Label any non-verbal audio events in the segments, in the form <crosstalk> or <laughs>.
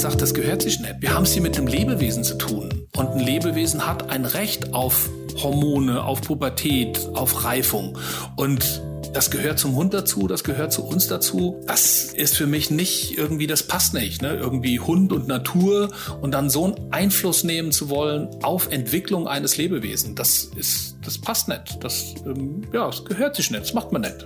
gesagt, das gehört sich nicht. Wir haben es hier mit einem Lebewesen zu tun. Und ein Lebewesen hat ein Recht auf Hormone, auf Pubertät, auf Reifung. Und das gehört zum Hund dazu, das gehört zu uns dazu. Das ist für mich nicht irgendwie, das passt nicht. Ne? Irgendwie Hund und Natur und dann so einen Einfluss nehmen zu wollen auf Entwicklung eines Lebewesens, das ist, das passt nicht. Das, ähm, ja, das gehört sich nicht, das macht man nicht.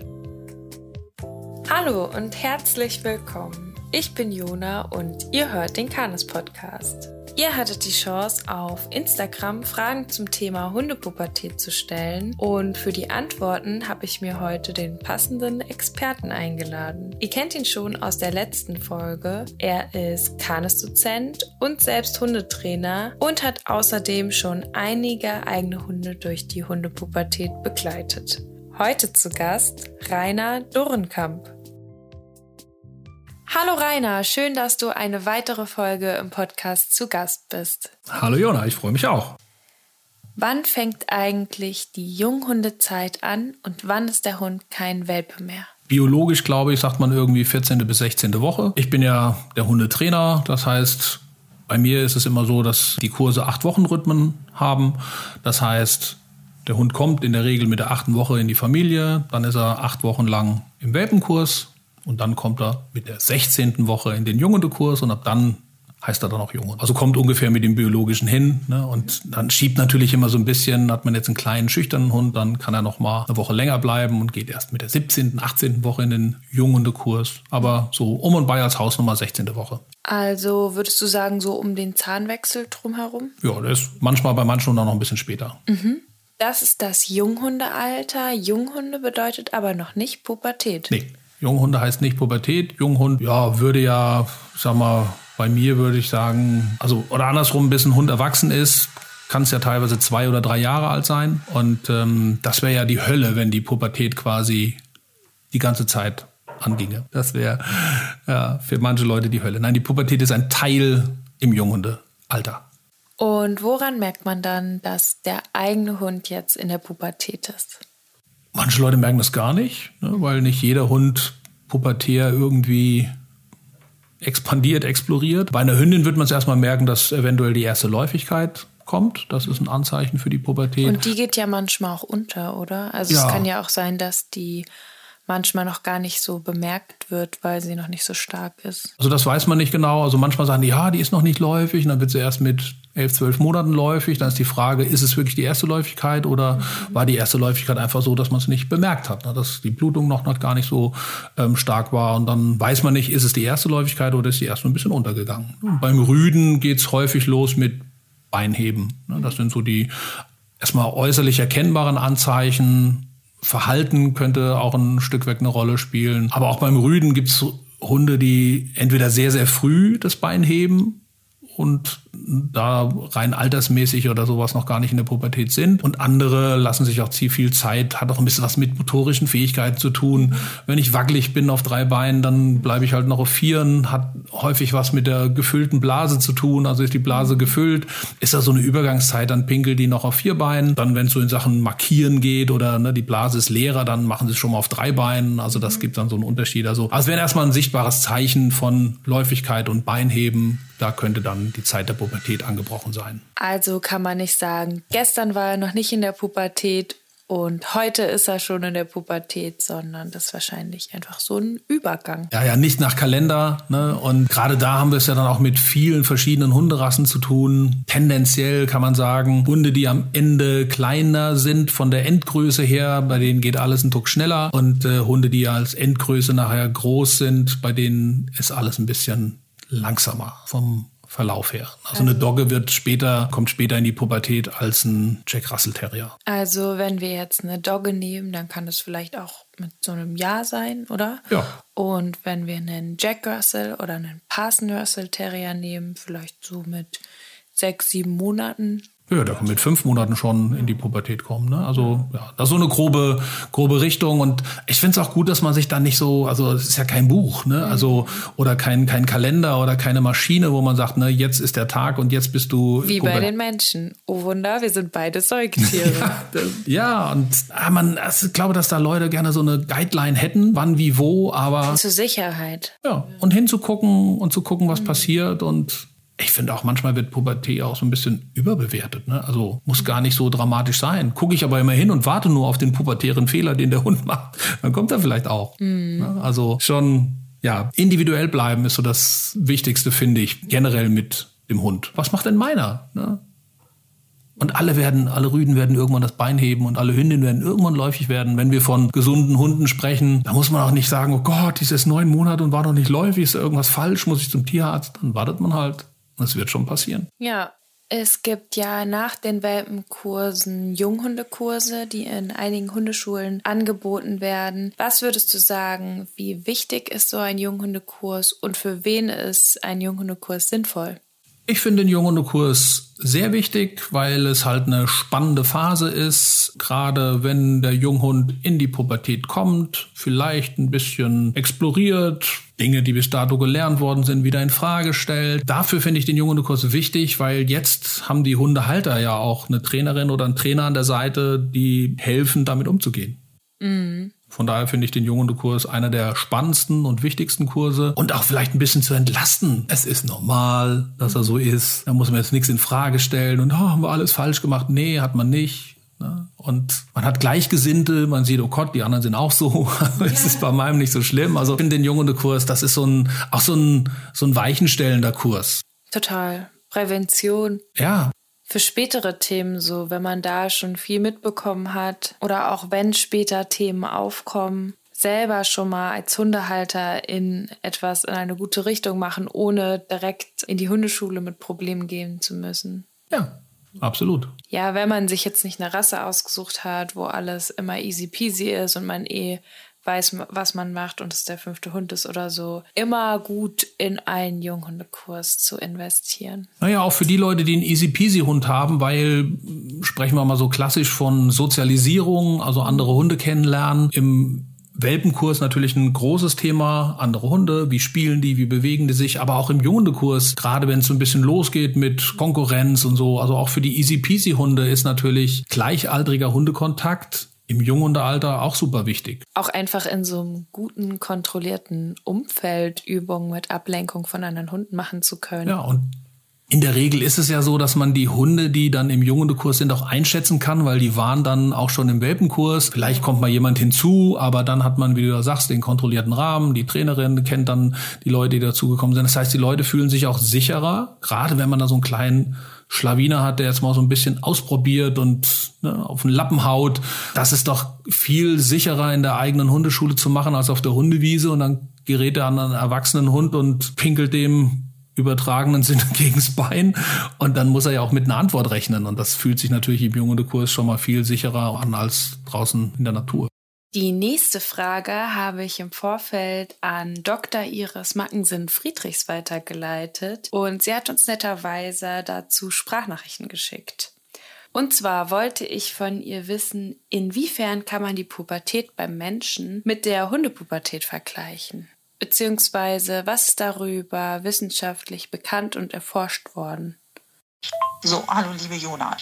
Hallo und herzlich willkommen. Ich bin Jona und ihr hört den Kanes Podcast. Ihr hattet die Chance, auf Instagram Fragen zum Thema Hundepubertät zu stellen und für die Antworten habe ich mir heute den passenden Experten eingeladen. Ihr kennt ihn schon aus der letzten Folge. Er ist Kanes-Dozent und selbst Hundetrainer und hat außerdem schon einige eigene Hunde durch die Hundepubertät begleitet. Heute zu Gast Rainer Durrenkamp. Hallo Rainer, schön, dass du eine weitere Folge im Podcast zu Gast bist. Hallo Jona, ich freue mich auch. Wann fängt eigentlich die Junghundezeit an und wann ist der Hund kein Welpe mehr? Biologisch, glaube ich, sagt man irgendwie 14. bis 16. Woche. Ich bin ja der Hundetrainer, das heißt, bei mir ist es immer so, dass die Kurse acht Wochen Rhythmen haben. Das heißt, der Hund kommt in der Regel mit der achten Woche in die Familie, dann ist er acht Wochen lang im Welpenkurs, und dann kommt er mit der 16. Woche in den Junghundekurs und ab dann heißt er dann auch Junghund. Also kommt ungefähr mit dem biologischen hin. Ne? Und dann schiebt natürlich immer so ein bisschen, hat man jetzt einen kleinen, schüchternen Hund, dann kann er noch mal eine Woche länger bleiben und geht erst mit der 17., 18. Woche in den Junghundekurs. Aber so um und bei als Hausnummer 16. Woche. Also würdest du sagen, so um den Zahnwechsel drumherum? Ja, das ist manchmal bei manchen Hunden noch ein bisschen später. Mhm. Das ist das Junghundealter. Junghunde bedeutet aber noch nicht Pubertät. Nee. Junghunde heißt nicht Pubertät. Junghund, ja, würde ja, sag mal, bei mir würde ich sagen, also, oder andersrum, bis ein Hund erwachsen ist, kann es ja teilweise zwei oder drei Jahre alt sein. Und ähm, das wäre ja die Hölle, wenn die Pubertät quasi die ganze Zeit anginge. Das wäre ja, für manche Leute die Hölle. Nein, die Pubertät ist ein Teil im Junghundealter. Und woran merkt man dann, dass der eigene Hund jetzt in der Pubertät ist? Manche Leute merken das gar nicht, ne, weil nicht jeder Hund pubertär irgendwie expandiert, exploriert. Bei einer Hündin wird man es erstmal merken, dass eventuell die erste Läufigkeit kommt. Das ist ein Anzeichen für die Pubertät. Und die geht ja manchmal auch unter, oder? Also ja. es kann ja auch sein, dass die manchmal noch gar nicht so bemerkt wird, weil sie noch nicht so stark ist. Also das weiß man nicht genau. Also manchmal sagen die, ja, die ist noch nicht läufig und dann wird sie erst mit elf, zwölf Monaten läufig. Dann ist die Frage, ist es wirklich die erste Läufigkeit oder mhm. war die erste Läufigkeit einfach so, dass man es nicht bemerkt hat, ne? dass die Blutung noch, noch gar nicht so ähm, stark war und dann weiß man nicht, ist es die erste Läufigkeit oder ist die erst ein bisschen untergegangen. Und beim Rüden geht's häufig los mit Beinheben. Ne? Das sind so die erstmal äußerlich erkennbaren Anzeichen, Verhalten könnte auch ein Stück weit eine Rolle spielen. Aber auch beim Rüden gibt es Hunde, die entweder sehr, sehr früh das Bein heben und da rein altersmäßig oder sowas noch gar nicht in der Pubertät sind. Und andere lassen sich auch ziemlich viel Zeit, hat auch ein bisschen was mit motorischen Fähigkeiten zu tun. Wenn ich wackelig bin auf drei Beinen, dann bleibe ich halt noch auf vieren, hat häufig was mit der gefüllten Blase zu tun. Also ist die Blase gefüllt, ist da so eine Übergangszeit, dann pinkelt die noch auf vier Beinen. Dann, wenn es so in Sachen Markieren geht oder ne, die Blase ist leerer, dann machen sie es schon mal auf drei Beinen. Also das gibt dann so einen Unterschied. Also, also wäre erstmal ein sichtbares Zeichen von Läufigkeit und Beinheben. Da könnte dann die Zeit der Pubertät Pubertät angebrochen sein. Also kann man nicht sagen, gestern war er noch nicht in der Pubertät und heute ist er schon in der Pubertät, sondern das ist wahrscheinlich einfach so ein Übergang. Ja, ja, nicht nach Kalender. Ne? Und gerade da haben wir es ja dann auch mit vielen verschiedenen Hunderassen zu tun. Tendenziell kann man sagen, Hunde, die am Ende kleiner sind von der Endgröße her, bei denen geht alles ein Tuck schneller. Und äh, Hunde, die als Endgröße nachher groß sind, bei denen ist alles ein bisschen langsamer vom Verlauf her. Also, eine Dogge wird später, kommt später in die Pubertät als ein Jack Russell Terrier. Also wenn wir jetzt eine Dogge nehmen, dann kann das vielleicht auch mit so einem Jahr sein, oder? Ja. Und wenn wir einen Jack Russell oder einen Parson Russell Terrier nehmen, vielleicht so mit sechs, sieben Monaten. Ja, der kann mit fünf Monaten schon in die Pubertät kommen. Ne? Also ja, das ist so eine grobe, grobe Richtung. Und ich finde es auch gut, dass man sich da nicht so, also es ist ja kein Buch, ne? Also oder kein, kein Kalender oder keine Maschine, wo man sagt, ne, jetzt ist der Tag und jetzt bist du. Wie bei den Menschen. Oh Wunder, wir sind beide Säugetiere. <laughs> ja, ja, und ah, man, also, ich glaube, dass da Leute gerne so eine Guideline hätten, wann, wie, wo, aber. Zur Sicherheit. Ja, und hinzugucken und zu gucken, was mhm. passiert und ich finde auch manchmal wird Pubertät auch so ein bisschen überbewertet. Ne? Also muss gar nicht so dramatisch sein. Gucke ich aber immer hin und warte nur auf den pubertären Fehler, den der Hund <laughs> macht, dann kommt er vielleicht auch. Mhm. Ne? Also schon, ja, individuell bleiben ist so das Wichtigste, finde ich, generell mit dem Hund. Was macht denn meiner? Ne? Und alle werden, alle Rüden werden irgendwann das Bein heben und alle Hündinnen werden irgendwann läufig werden. Wenn wir von gesunden Hunden sprechen, da muss man auch nicht sagen, oh Gott, dieses neun Monate und war noch nicht läufig, ist da irgendwas falsch, muss ich zum Tierarzt? Dann wartet man halt das wird schon passieren. Ja, es gibt ja nach den Welpenkursen Junghundekurse, die in einigen Hundeschulen angeboten werden. Was würdest du sagen, wie wichtig ist so ein Junghundekurs und für wen ist ein Junghundekurs sinnvoll? Ich finde den Junghundekurs sehr wichtig, weil es halt eine spannende Phase ist. Gerade wenn der Junghund in die Pubertät kommt, vielleicht ein bisschen exploriert, Dinge, die bis dato gelernt worden sind, wieder in Frage stellt. Dafür finde ich den Junghundekurs wichtig, weil jetzt haben die Hundehalter ja auch eine Trainerin oder einen Trainer an der Seite, die helfen, damit umzugehen. Mhm. Von daher finde ich den Junghundekurs einer der spannendsten und wichtigsten Kurse und auch vielleicht ein bisschen zu entlasten. Es ist normal, dass er so ist. Da muss man jetzt nichts in Frage stellen und oh, haben wir alles falsch gemacht? Nee, hat man nicht. Ne? Und man hat Gleichgesinnte, man sieht, oh Gott, die anderen sind auch so. <laughs> es ist bei meinem nicht so schlimm. Also ich finde den Junghundekurs, das ist so ein, auch so ein, so ein weichenstellender Kurs. Total. Prävention. Ja, für spätere Themen so, wenn man da schon viel mitbekommen hat oder auch wenn später Themen aufkommen, selber schon mal als Hundehalter in etwas in eine gute Richtung machen, ohne direkt in die Hundeschule mit Problemen gehen zu müssen. Ja, absolut. Ja, wenn man sich jetzt nicht eine Rasse ausgesucht hat, wo alles immer easy peasy ist und man eh weiß, was man macht und es der fünfte Hund ist oder so, immer gut in einen Junghundekurs zu investieren. Naja, auch für die Leute, die einen Easy-Peasy-Hund haben, weil sprechen wir mal so klassisch von Sozialisierung, also andere Hunde kennenlernen. Im Welpenkurs natürlich ein großes Thema, andere Hunde, wie spielen die, wie bewegen die sich, aber auch im Junghundekurs, gerade wenn es so ein bisschen losgeht mit Konkurrenz und so, also auch für die Easy-Peasy-Hunde ist natürlich gleichaltriger Hundekontakt im Junghundealter auch super wichtig. Auch einfach in so einem guten, kontrollierten Umfeld Übungen mit Ablenkung von anderen Hunden machen zu können. Ja, und in der Regel ist es ja so, dass man die Hunde, die dann im Junghundekurs sind, auch einschätzen kann, weil die waren dann auch schon im Welpenkurs. Vielleicht kommt mal jemand hinzu, aber dann hat man, wie du sagst, den kontrollierten Rahmen. Die Trainerin kennt dann die Leute, die dazugekommen sind. Das heißt, die Leute fühlen sich auch sicherer, gerade wenn man da so einen kleinen Schlawiner hat, der jetzt mal so ein bisschen ausprobiert und ne, auf den Lappen haut. Das ist doch viel sicherer in der eigenen Hundeschule zu machen als auf der Hundewiese und dann gerät er an einen erwachsenen Hund und pinkelt dem übertragenen Sinne <laughs> gegens Bein und dann muss er ja auch mit einer Antwort rechnen und das fühlt sich natürlich im Junghundekurs schon mal viel sicherer an als draußen in der Natur. Die nächste Frage habe ich im Vorfeld an Dr. Iris Mackensen-Friedrichs weitergeleitet und sie hat uns netterweise dazu Sprachnachrichten geschickt. Und zwar wollte ich von ihr wissen, inwiefern kann man die Pubertät beim Menschen mit der Hundepubertät vergleichen? Beziehungsweise was ist darüber wissenschaftlich bekannt und erforscht worden? So, hallo liebe Jona.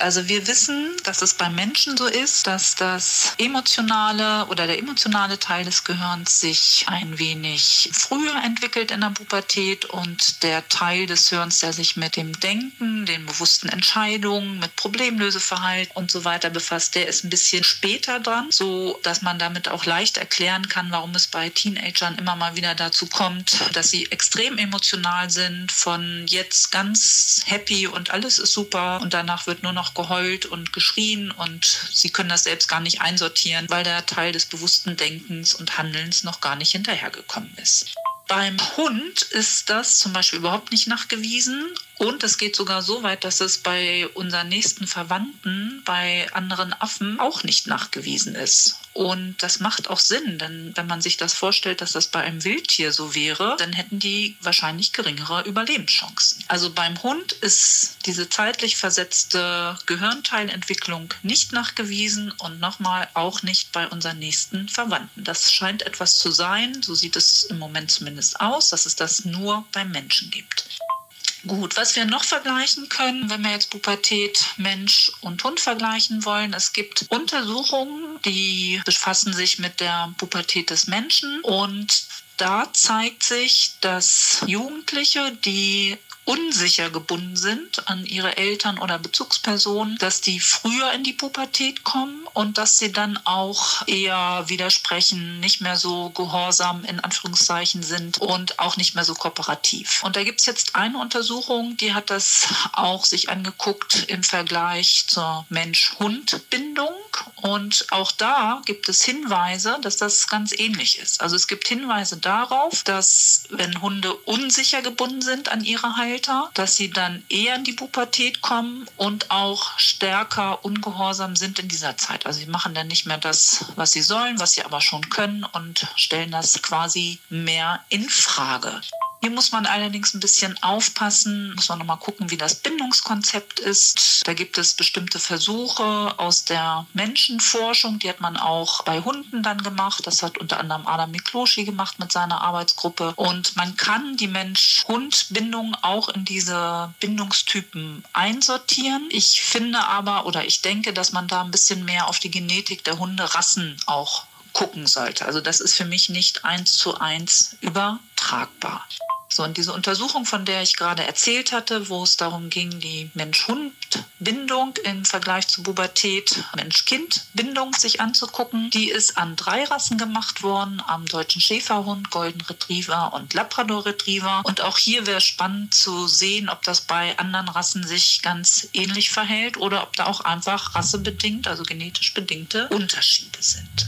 Also wir wissen, dass es beim Menschen so ist, dass das emotionale oder der emotionale Teil des Gehirns sich ein wenig früher entwickelt in der Pubertät und der Teil des Hirns, der sich mit dem Denken, den bewussten Entscheidungen, mit Problemlöseverhalten und so weiter befasst, der ist ein bisschen später dran, so dass man damit auch leicht erklären kann, warum es bei Teenagern immer mal wieder dazu kommt, dass sie extrem emotional sind, von jetzt ganz happy und alles ist super und danach wird nur noch geheult und geschrien und sie können das selbst gar nicht einsortieren, weil der Teil des bewussten Denkens und Handelns noch gar nicht hinterhergekommen ist. Beim Hund ist das zum Beispiel überhaupt nicht nachgewiesen und es geht sogar so weit, dass es bei unseren nächsten Verwandten, bei anderen Affen auch nicht nachgewiesen ist. Und das macht auch Sinn, denn wenn man sich das vorstellt, dass das bei einem Wildtier so wäre, dann hätten die wahrscheinlich geringere Überlebenschancen. Also beim Hund ist diese zeitlich versetzte Gehirnteilentwicklung nicht nachgewiesen und nochmal auch nicht bei unseren nächsten Verwandten. Das scheint etwas zu sein, so sieht es im Moment zumindest aus, dass es das nur beim Menschen gibt. Gut, was wir noch vergleichen können, wenn wir jetzt Pubertät Mensch und Hund vergleichen wollen, es gibt Untersuchungen, die befassen sich mit der Pubertät des Menschen. Und da zeigt sich, dass Jugendliche, die unsicher gebunden sind an ihre Eltern oder Bezugspersonen, dass die früher in die Pubertät kommen und dass sie dann auch eher widersprechen, nicht mehr so gehorsam in Anführungszeichen sind und auch nicht mehr so kooperativ. Und da gibt es jetzt eine Untersuchung, die hat das auch sich angeguckt im Vergleich zur Mensch-Hund-Bindung. Und auch da gibt es Hinweise, dass das ganz ähnlich ist. Also es gibt Hinweise darauf, dass wenn Hunde unsicher gebunden sind an ihre Haltung, Alter, dass sie dann eher in die Pubertät kommen und auch stärker ungehorsam sind in dieser Zeit. Also sie machen dann nicht mehr das, was sie sollen, was sie aber schon können und stellen das quasi mehr in Frage. Hier muss man allerdings ein bisschen aufpassen, muss man nochmal gucken, wie das Bindungskonzept ist. Da gibt es bestimmte Versuche aus der Menschenforschung, die hat man auch bei Hunden dann gemacht. Das hat unter anderem Adam Mikloschi gemacht mit seiner Arbeitsgruppe. Und man kann die Mensch-Hund-Bindung auch in diese Bindungstypen einsortieren. Ich finde aber oder ich denke, dass man da ein bisschen mehr auf die Genetik der Hunderassen auch gucken sollte. Also das ist für mich nicht eins zu eins übertragbar. So, und diese Untersuchung, von der ich gerade erzählt hatte, wo es darum ging, die Mensch-Hund-Bindung im Vergleich zur Pubertät, Mensch-Kind-Bindung sich anzugucken, die ist an drei Rassen gemacht worden, am deutschen Schäferhund, Golden Retriever und Labrador Retriever. Und auch hier wäre spannend zu sehen, ob das bei anderen Rassen sich ganz ähnlich verhält oder ob da auch einfach rassebedingt, also genetisch bedingte Unterschiede sind.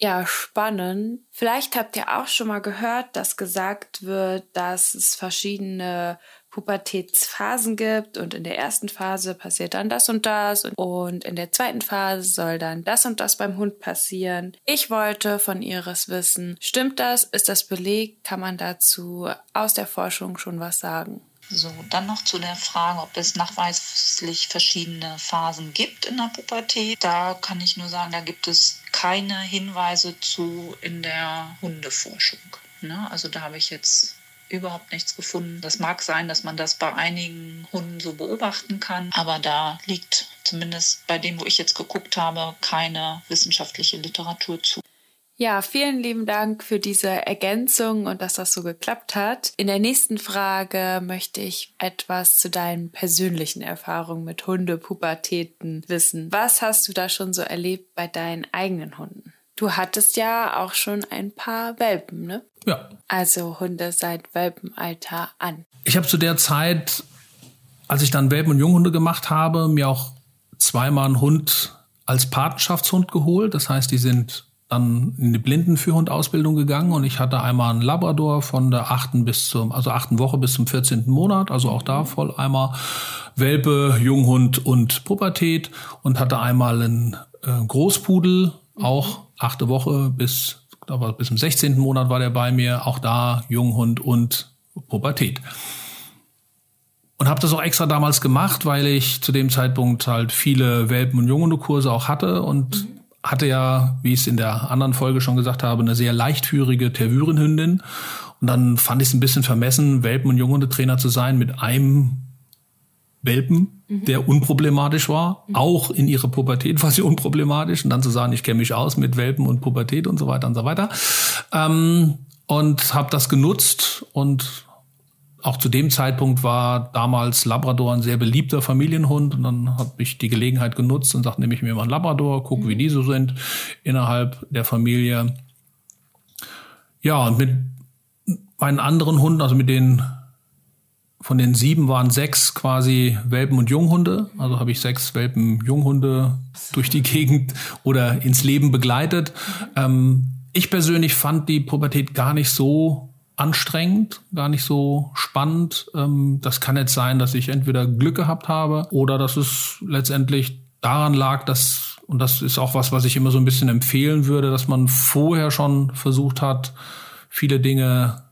Ja, spannend. Vielleicht habt ihr auch schon mal gehört, dass gesagt wird, dass es verschiedene Pubertätsphasen gibt und in der ersten Phase passiert dann das und das und in der zweiten Phase soll dann das und das beim Hund passieren. Ich wollte von Iris wissen, stimmt das? Ist das belegt? Kann man dazu aus der Forschung schon was sagen? So, dann noch zu der Frage, ob es nachweislich verschiedene Phasen gibt in der Pubertät. Da kann ich nur sagen, da gibt es keine Hinweise zu in der Hundeforschung. Ne? Also da habe ich jetzt überhaupt nichts gefunden. Das mag sein, dass man das bei einigen Hunden so beobachten kann, aber da liegt zumindest bei dem, wo ich jetzt geguckt habe, keine wissenschaftliche Literatur zu. Ja, vielen lieben Dank für diese Ergänzung und dass das so geklappt hat. In der nächsten Frage möchte ich etwas zu deinen persönlichen Erfahrungen mit Hundepubertäten wissen. Was hast du da schon so erlebt bei deinen eigenen Hunden? Du hattest ja auch schon ein paar Welpen, ne? Ja. Also Hunde seit Welpenalter an. Ich habe zu der Zeit, als ich dann Welpen und Junghunde gemacht habe, mir auch zweimal einen Hund als Patenschaftshund geholt. Das heißt, die sind dann in die Blindenführhundausbildung gegangen und ich hatte einmal einen Labrador von der achten bis zum, also achten Woche bis zum 14. Monat, also auch da voll einmal Welpe, Junghund und Pubertät und hatte einmal einen äh, Großpudel, auch achte Woche bis, aber bis zum 16. Monat war der bei mir, auch da Junghund und Pubertät. Und habe das auch extra damals gemacht, weil ich zu dem Zeitpunkt halt viele Welpen- und Junghundekurse auch hatte und mhm hatte ja, wie ich es in der anderen Folge schon gesagt habe, eine sehr leichtführige Tervürenhündin. Und dann fand ich es ein bisschen vermessen, Welpen- und Junghundetrainer zu sein mit einem Welpen, mhm. der unproblematisch war. Mhm. Auch in ihrer Pubertät war sie <laughs> unproblematisch. Und dann zu sagen, ich kenne mich aus mit Welpen und Pubertät und so weiter und so weiter. Ähm, und habe das genutzt und auch zu dem Zeitpunkt war damals Labrador ein sehr beliebter Familienhund und dann habe ich die Gelegenheit genutzt und sagte, nehme ich mir mal einen Labrador, gucke, mhm. wie die so sind innerhalb der Familie. Ja, und mit meinen anderen Hunden, also mit den von den sieben waren sechs quasi Welpen und Junghunde. Also habe ich sechs Welpen Junghunde durch die Gegend oder ins Leben begleitet. Ähm, ich persönlich fand die Pubertät gar nicht so anstrengend, gar nicht so spannend. Ähm, das kann jetzt sein, dass ich entweder Glück gehabt habe oder dass es letztendlich daran lag, dass und das ist auch was, was ich immer so ein bisschen empfehlen würde, dass man vorher schon versucht hat, viele Dinge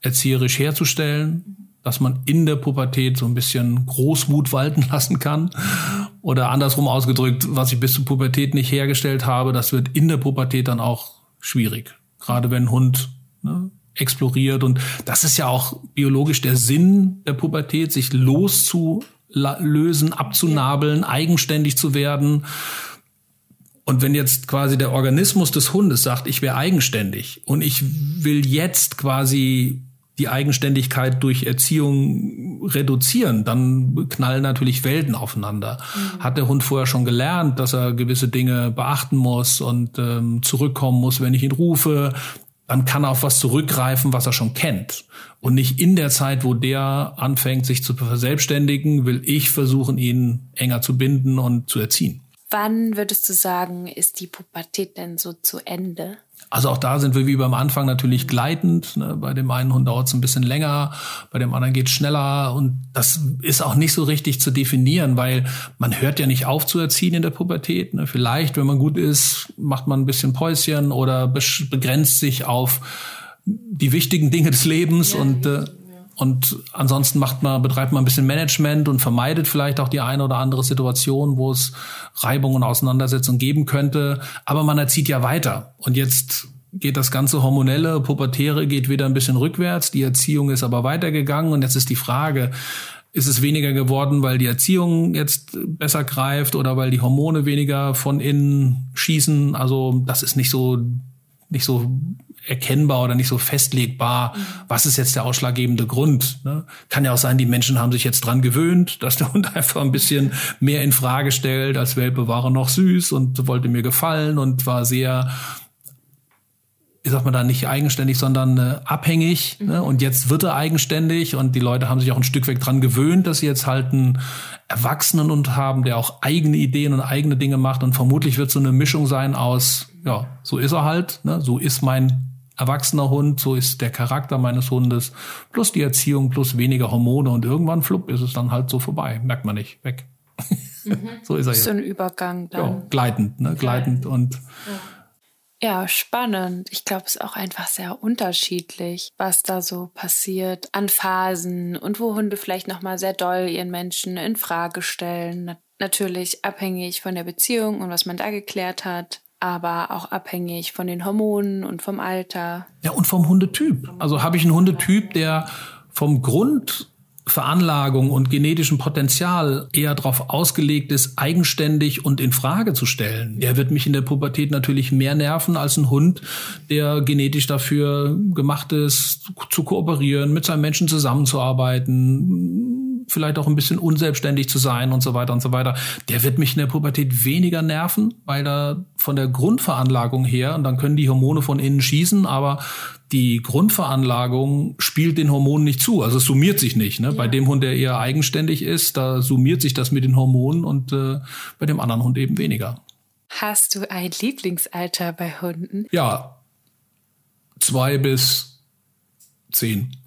erzieherisch herzustellen, dass man in der Pubertät so ein bisschen Großmut <laughs> walten lassen kann. Oder andersrum ausgedrückt, was ich bis zur Pubertät nicht hergestellt habe, das wird in der Pubertät dann auch schwierig. Gerade wenn ein Hund ne, exploriert. Und das ist ja auch biologisch der Sinn der Pubertät, sich loszulösen, abzunabeln, eigenständig zu werden. Und wenn jetzt quasi der Organismus des Hundes sagt, ich wäre eigenständig und ich will jetzt quasi die Eigenständigkeit durch Erziehung reduzieren, dann knallen natürlich Welten aufeinander. Mhm. Hat der Hund vorher schon gelernt, dass er gewisse Dinge beachten muss und ähm, zurückkommen muss, wenn ich ihn rufe, dann kann auf was zurückgreifen, was er schon kennt. Und nicht in der Zeit, wo der anfängt, sich zu verselbstständigen, will ich versuchen, ihn enger zu binden und zu erziehen. Wann würdest du sagen, ist die Pubertät denn so zu Ende? Also auch da sind wir wie beim Anfang natürlich gleitend. Ne? Bei dem einen Hund dauert es ein bisschen länger, bei dem anderen geht es schneller. Und das ist auch nicht so richtig zu definieren, weil man hört ja nicht auf zu erziehen in der Pubertät. Ne? Vielleicht, wenn man gut ist, macht man ein bisschen Päuschen oder begrenzt sich auf die wichtigen Dinge des Lebens ja, und äh, und ansonsten macht man, betreibt man ein bisschen Management und vermeidet vielleicht auch die eine oder andere Situation, wo es Reibung und Auseinandersetzung geben könnte. Aber man erzieht ja weiter. Und jetzt geht das ganze hormonelle, pubertäre geht wieder ein bisschen rückwärts. Die Erziehung ist aber weitergegangen. Und jetzt ist die Frage, ist es weniger geworden, weil die Erziehung jetzt besser greift oder weil die Hormone weniger von innen schießen? Also das ist nicht so nicht so erkennbar oder nicht so festlegbar, was ist jetzt der ausschlaggebende Grund. Ne? Kann ja auch sein, die Menschen haben sich jetzt dran gewöhnt, dass der Hund <laughs> einfach ein bisschen mehr in Frage stellt. Als Welpe war er noch süß und wollte mir gefallen und war sehr wie sagt man da, nicht eigenständig, sondern äh, abhängig. Mhm. Ne? Und jetzt wird er eigenständig und die Leute haben sich auch ein Stück weg dran gewöhnt, dass sie jetzt halt einen Erwachsenen und haben, der auch eigene Ideen und eigene Dinge macht. Und vermutlich wird so eine Mischung sein aus, ja, so ist er halt, ne? so ist mein erwachsener Hund, so ist der Charakter meines Hundes, plus die Erziehung, plus weniger Hormone und irgendwann flupp ist es dann halt so vorbei, merkt man nicht, weg. Mhm. <laughs> so ist er jetzt. So ein Übergang dann. Ja, gleitend, ne, gleitend und ja. ja spannend. Ich glaube, es ist auch einfach sehr unterschiedlich, was da so passiert an Phasen und wo Hunde vielleicht nochmal sehr doll ihren Menschen in Frage stellen. Natürlich abhängig von der Beziehung und was man da geklärt hat aber auch abhängig von den Hormonen und vom Alter. Ja, und vom Hundetyp. Also habe ich einen Hundetyp, der vom Grundveranlagung und genetischen Potenzial eher darauf ausgelegt ist, eigenständig und in Frage zu stellen. Der wird mich in der Pubertät natürlich mehr nerven als ein Hund, der genetisch dafür gemacht ist, zu kooperieren, mit seinem Menschen zusammenzuarbeiten, vielleicht auch ein bisschen unselbstständig zu sein und so weiter und so weiter, der wird mich in der Pubertät weniger nerven, weil da von der Grundveranlagung her, und dann können die Hormone von innen schießen, aber die Grundveranlagung spielt den Hormonen nicht zu. Also es summiert sich nicht. Ne? Ja. Bei dem Hund, der eher eigenständig ist, da summiert sich das mit den Hormonen und äh, bei dem anderen Hund eben weniger. Hast du ein Lieblingsalter bei Hunden? Ja, zwei bis zehn. <laughs>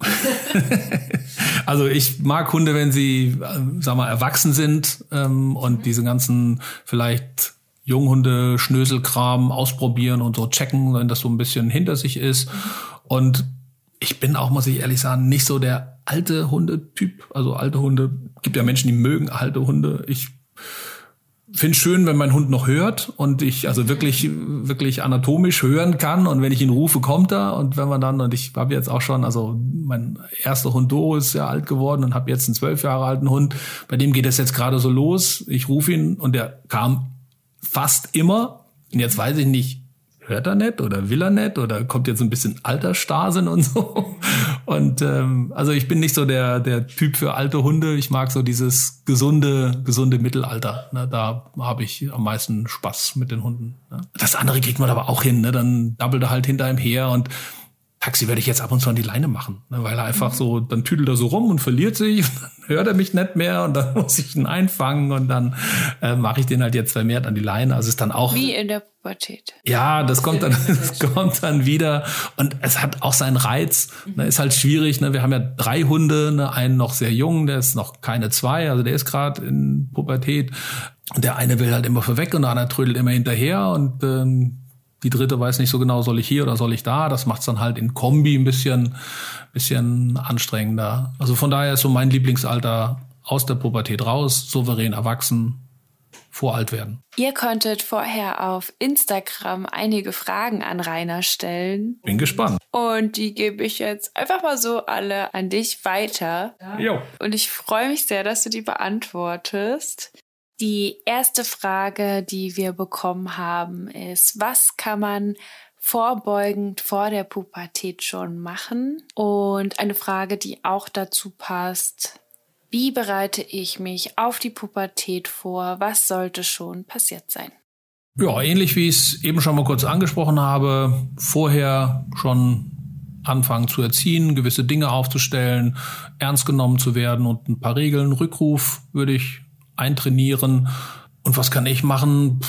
<laughs> also ich mag Hunde, wenn sie, sag mal, erwachsen sind ähm, und diese ganzen vielleicht Junghunde, Schnöselkram ausprobieren und so checken, wenn das so ein bisschen hinter sich ist. Und ich bin auch, muss ich ehrlich sagen, nicht so der alte Hundetyp. Also alte Hunde, gibt ja Menschen, die mögen alte Hunde. Ich finde schön, wenn mein Hund noch hört und ich also wirklich wirklich anatomisch hören kann. Und wenn ich ihn rufe, kommt er. Und wenn man dann und ich habe jetzt auch schon also mein erster Hund Doro ist sehr alt geworden und habe jetzt einen zwölf Jahre alten Hund, bei dem geht es jetzt gerade so los. Ich rufe ihn und der kam fast immer. Und jetzt weiß ich nicht, hört er nicht oder will er nicht oder kommt jetzt ein bisschen Altersstarrsinn und so. <laughs> Und ähm, also ich bin nicht so der der Typ für alte Hunde. Ich mag so dieses gesunde gesunde Mittelalter. Ne? Da habe ich am meisten Spaß mit den Hunden. Ne? Das andere kriegt man aber auch hin. Ne? Dann dabbelt er halt hinter ihm her und Taxi werde ich jetzt ab und zu an die Leine machen, ne, weil er einfach mhm. so, dann tüdelt er so rum und verliert sich, und <laughs> dann hört er mich nicht mehr und dann <laughs> muss ich ihn einfangen und dann äh, mache ich den halt jetzt vermehrt an die Leine. Also ist dann auch wie in der Pubertät. Ja, das kommt dann, das kommt dann wieder und es hat auch seinen Reiz. Ne, ist halt schwierig. Ne? Wir haben ja drei Hunde, ne? einen noch sehr jung, der ist noch keine zwei, also der ist gerade in Pubertät der eine will halt immer vorweg und der andere trödelt immer hinterher und ähm, die dritte weiß nicht so genau, soll ich hier oder soll ich da. Das macht's dann halt in Kombi ein bisschen, bisschen anstrengender. Also von daher ist so mein Lieblingsalter aus der Pubertät raus, souverän erwachsen, vor alt werden. Ihr konntet vorher auf Instagram einige Fragen an Rainer stellen. Bin gespannt. Und die gebe ich jetzt einfach mal so alle an dich weiter. Jo. Und ich freue mich sehr, dass du die beantwortest. Die erste Frage, die wir bekommen haben, ist, was kann man vorbeugend vor der Pubertät schon machen? Und eine Frage, die auch dazu passt, wie bereite ich mich auf die Pubertät vor? Was sollte schon passiert sein? Ja, ähnlich wie ich es eben schon mal kurz angesprochen habe, vorher schon anfangen zu erziehen, gewisse Dinge aufzustellen, ernst genommen zu werden und ein paar Regeln, Rückruf würde ich eintrainieren. Und was kann ich machen?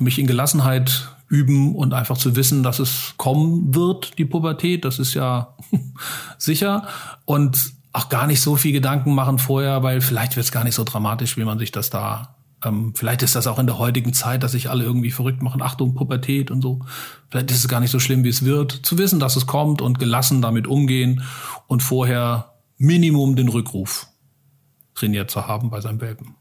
mich in Gelassenheit üben und einfach zu wissen, dass es kommen wird, die Pubertät. Das ist ja <laughs> sicher. Und auch gar nicht so viel Gedanken machen vorher, weil vielleicht wird es gar nicht so dramatisch, wie man sich das da. Ähm, vielleicht ist das auch in der heutigen Zeit, dass sich alle irgendwie verrückt machen. Achtung, Pubertät und so. Vielleicht ist es gar nicht so schlimm, wie es wird. Zu wissen, dass es kommt und gelassen damit umgehen und vorher Minimum den Rückruf trainiert zu haben bei seinem Welpen.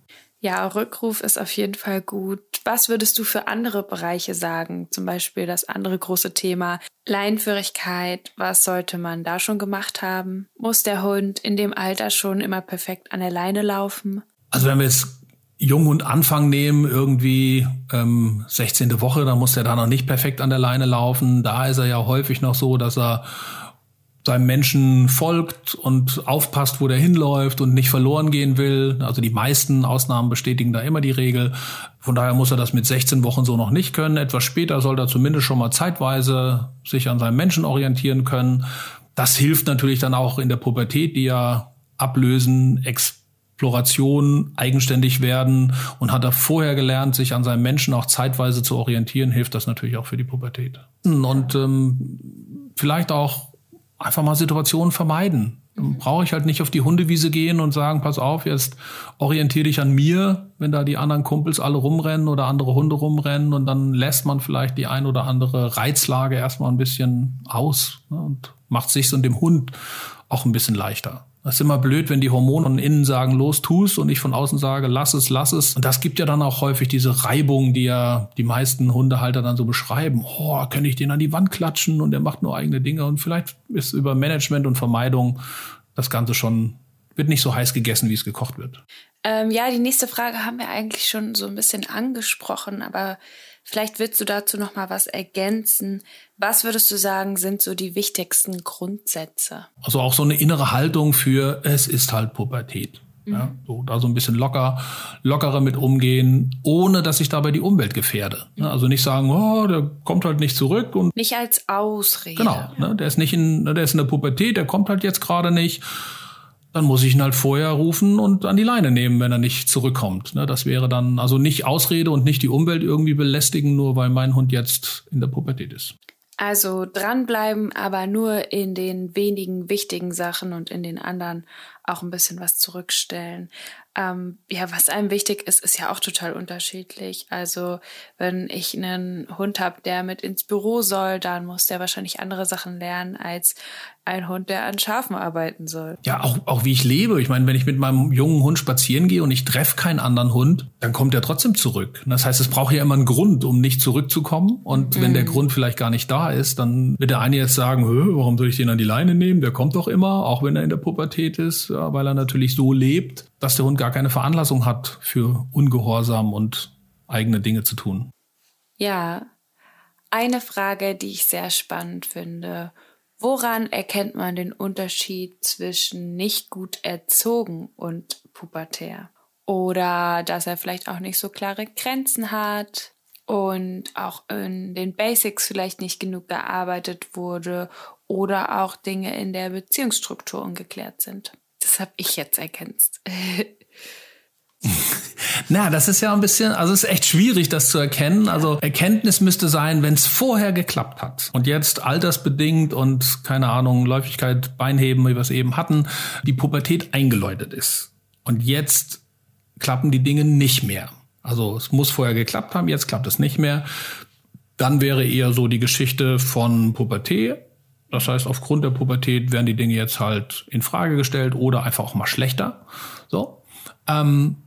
Ja, Rückruf ist auf jeden Fall gut. Was würdest du für andere Bereiche sagen? Zum Beispiel das andere große Thema Leinführigkeit. Was sollte man da schon gemacht haben? Muss der Hund in dem Alter schon immer perfekt an der Leine laufen? Also wenn wir jetzt Junghund Anfang nehmen, irgendwie ähm, 16. Woche, dann muss der da noch nicht perfekt an der Leine laufen. Da ist er ja häufig noch so, dass er seinem Menschen folgt und aufpasst, wo der hinläuft und nicht verloren gehen will. Also die meisten Ausnahmen bestätigen da immer die Regel. Von daher muss er das mit 16 Wochen so noch nicht können. Etwas später soll er zumindest schon mal zeitweise sich an seinem Menschen orientieren können. Das hilft natürlich dann auch in der Pubertät, die ja ablösen, Exploration, eigenständig werden und hat er vorher gelernt, sich an seinem Menschen auch zeitweise zu orientieren, hilft das natürlich auch für die Pubertät. Und ähm, vielleicht auch einfach mal Situationen vermeiden. Dann brauche ich halt nicht auf die Hundewiese gehen und sagen, pass auf, jetzt orientiere dich an mir, wenn da die anderen Kumpels alle rumrennen oder andere Hunde rumrennen und dann lässt man vielleicht die ein oder andere Reizlage erstmal ein bisschen aus ne, und macht sich und dem Hund auch ein bisschen leichter. Das ist immer blöd, wenn die Hormone von innen sagen, los, tu's und ich von außen sage, lass es, lass es. Und das gibt ja dann auch häufig diese Reibung, die ja die meisten Hundehalter dann so beschreiben. Oh, kann ich den an die Wand klatschen und der macht nur eigene Dinge. Und vielleicht ist über Management und Vermeidung das Ganze schon, wird nicht so heiß gegessen, wie es gekocht wird. Ähm, ja, die nächste Frage haben wir eigentlich schon so ein bisschen angesprochen, aber Vielleicht willst du dazu noch mal was ergänzen. Was würdest du sagen, sind so die wichtigsten Grundsätze? Also auch so eine innere Haltung für es ist halt Pubertät. Mhm. Ja, so, da so ein bisschen locker, lockerer mit umgehen, ohne dass ich dabei die Umwelt gefährde. Mhm. Also nicht sagen, oh, der kommt halt nicht zurück und nicht als Ausrede. Genau, ne, der ist nicht in, der ist in der Pubertät, der kommt halt jetzt gerade nicht dann muss ich ihn halt vorher rufen und an die Leine nehmen, wenn er nicht zurückkommt. Ne, das wäre dann also nicht Ausrede und nicht die Umwelt irgendwie belästigen, nur weil mein Hund jetzt in der Pubertät ist. Also dranbleiben, aber nur in den wenigen wichtigen Sachen und in den anderen auch ein bisschen was zurückstellen. Ähm, ja, was einem wichtig ist, ist ja auch total unterschiedlich. Also wenn ich einen Hund habe, der mit ins Büro soll, dann muss der wahrscheinlich andere Sachen lernen als ein Hund, der an Schafen arbeiten soll. Ja, auch, auch wie ich lebe. Ich meine, wenn ich mit meinem jungen Hund spazieren gehe und ich treffe keinen anderen Hund, dann kommt er trotzdem zurück. Das heißt, es braucht ja immer einen Grund, um nicht zurückzukommen. Und mhm. wenn der Grund vielleicht gar nicht da ist, dann wird der eine jetzt sagen, warum soll ich den an die Leine nehmen? Der kommt doch immer, auch wenn er in der Pubertät ist, weil er natürlich so lebt, dass der Hund gar keine Veranlassung hat für Ungehorsam und eigene Dinge zu tun. Ja, eine Frage, die ich sehr spannend finde Woran erkennt man den Unterschied zwischen nicht gut erzogen und pubertär? Oder dass er vielleicht auch nicht so klare Grenzen hat und auch in den Basics vielleicht nicht genug gearbeitet wurde oder auch Dinge in der Beziehungsstruktur ungeklärt sind. Das habe ich jetzt ergänzt. <laughs> Na, das ist ja ein bisschen, also es ist echt schwierig, das zu erkennen. Also Erkenntnis müsste sein, wenn es vorher geklappt hat und jetzt altersbedingt und keine Ahnung, Läufigkeit, Beinheben, wie wir es eben hatten, die Pubertät eingeläutet ist. Und jetzt klappen die Dinge nicht mehr. Also es muss vorher geklappt haben, jetzt klappt es nicht mehr. Dann wäre eher so die Geschichte von Pubertät. Das heißt, aufgrund der Pubertät werden die Dinge jetzt halt in Frage gestellt oder einfach auch mal schlechter. So. Ähm,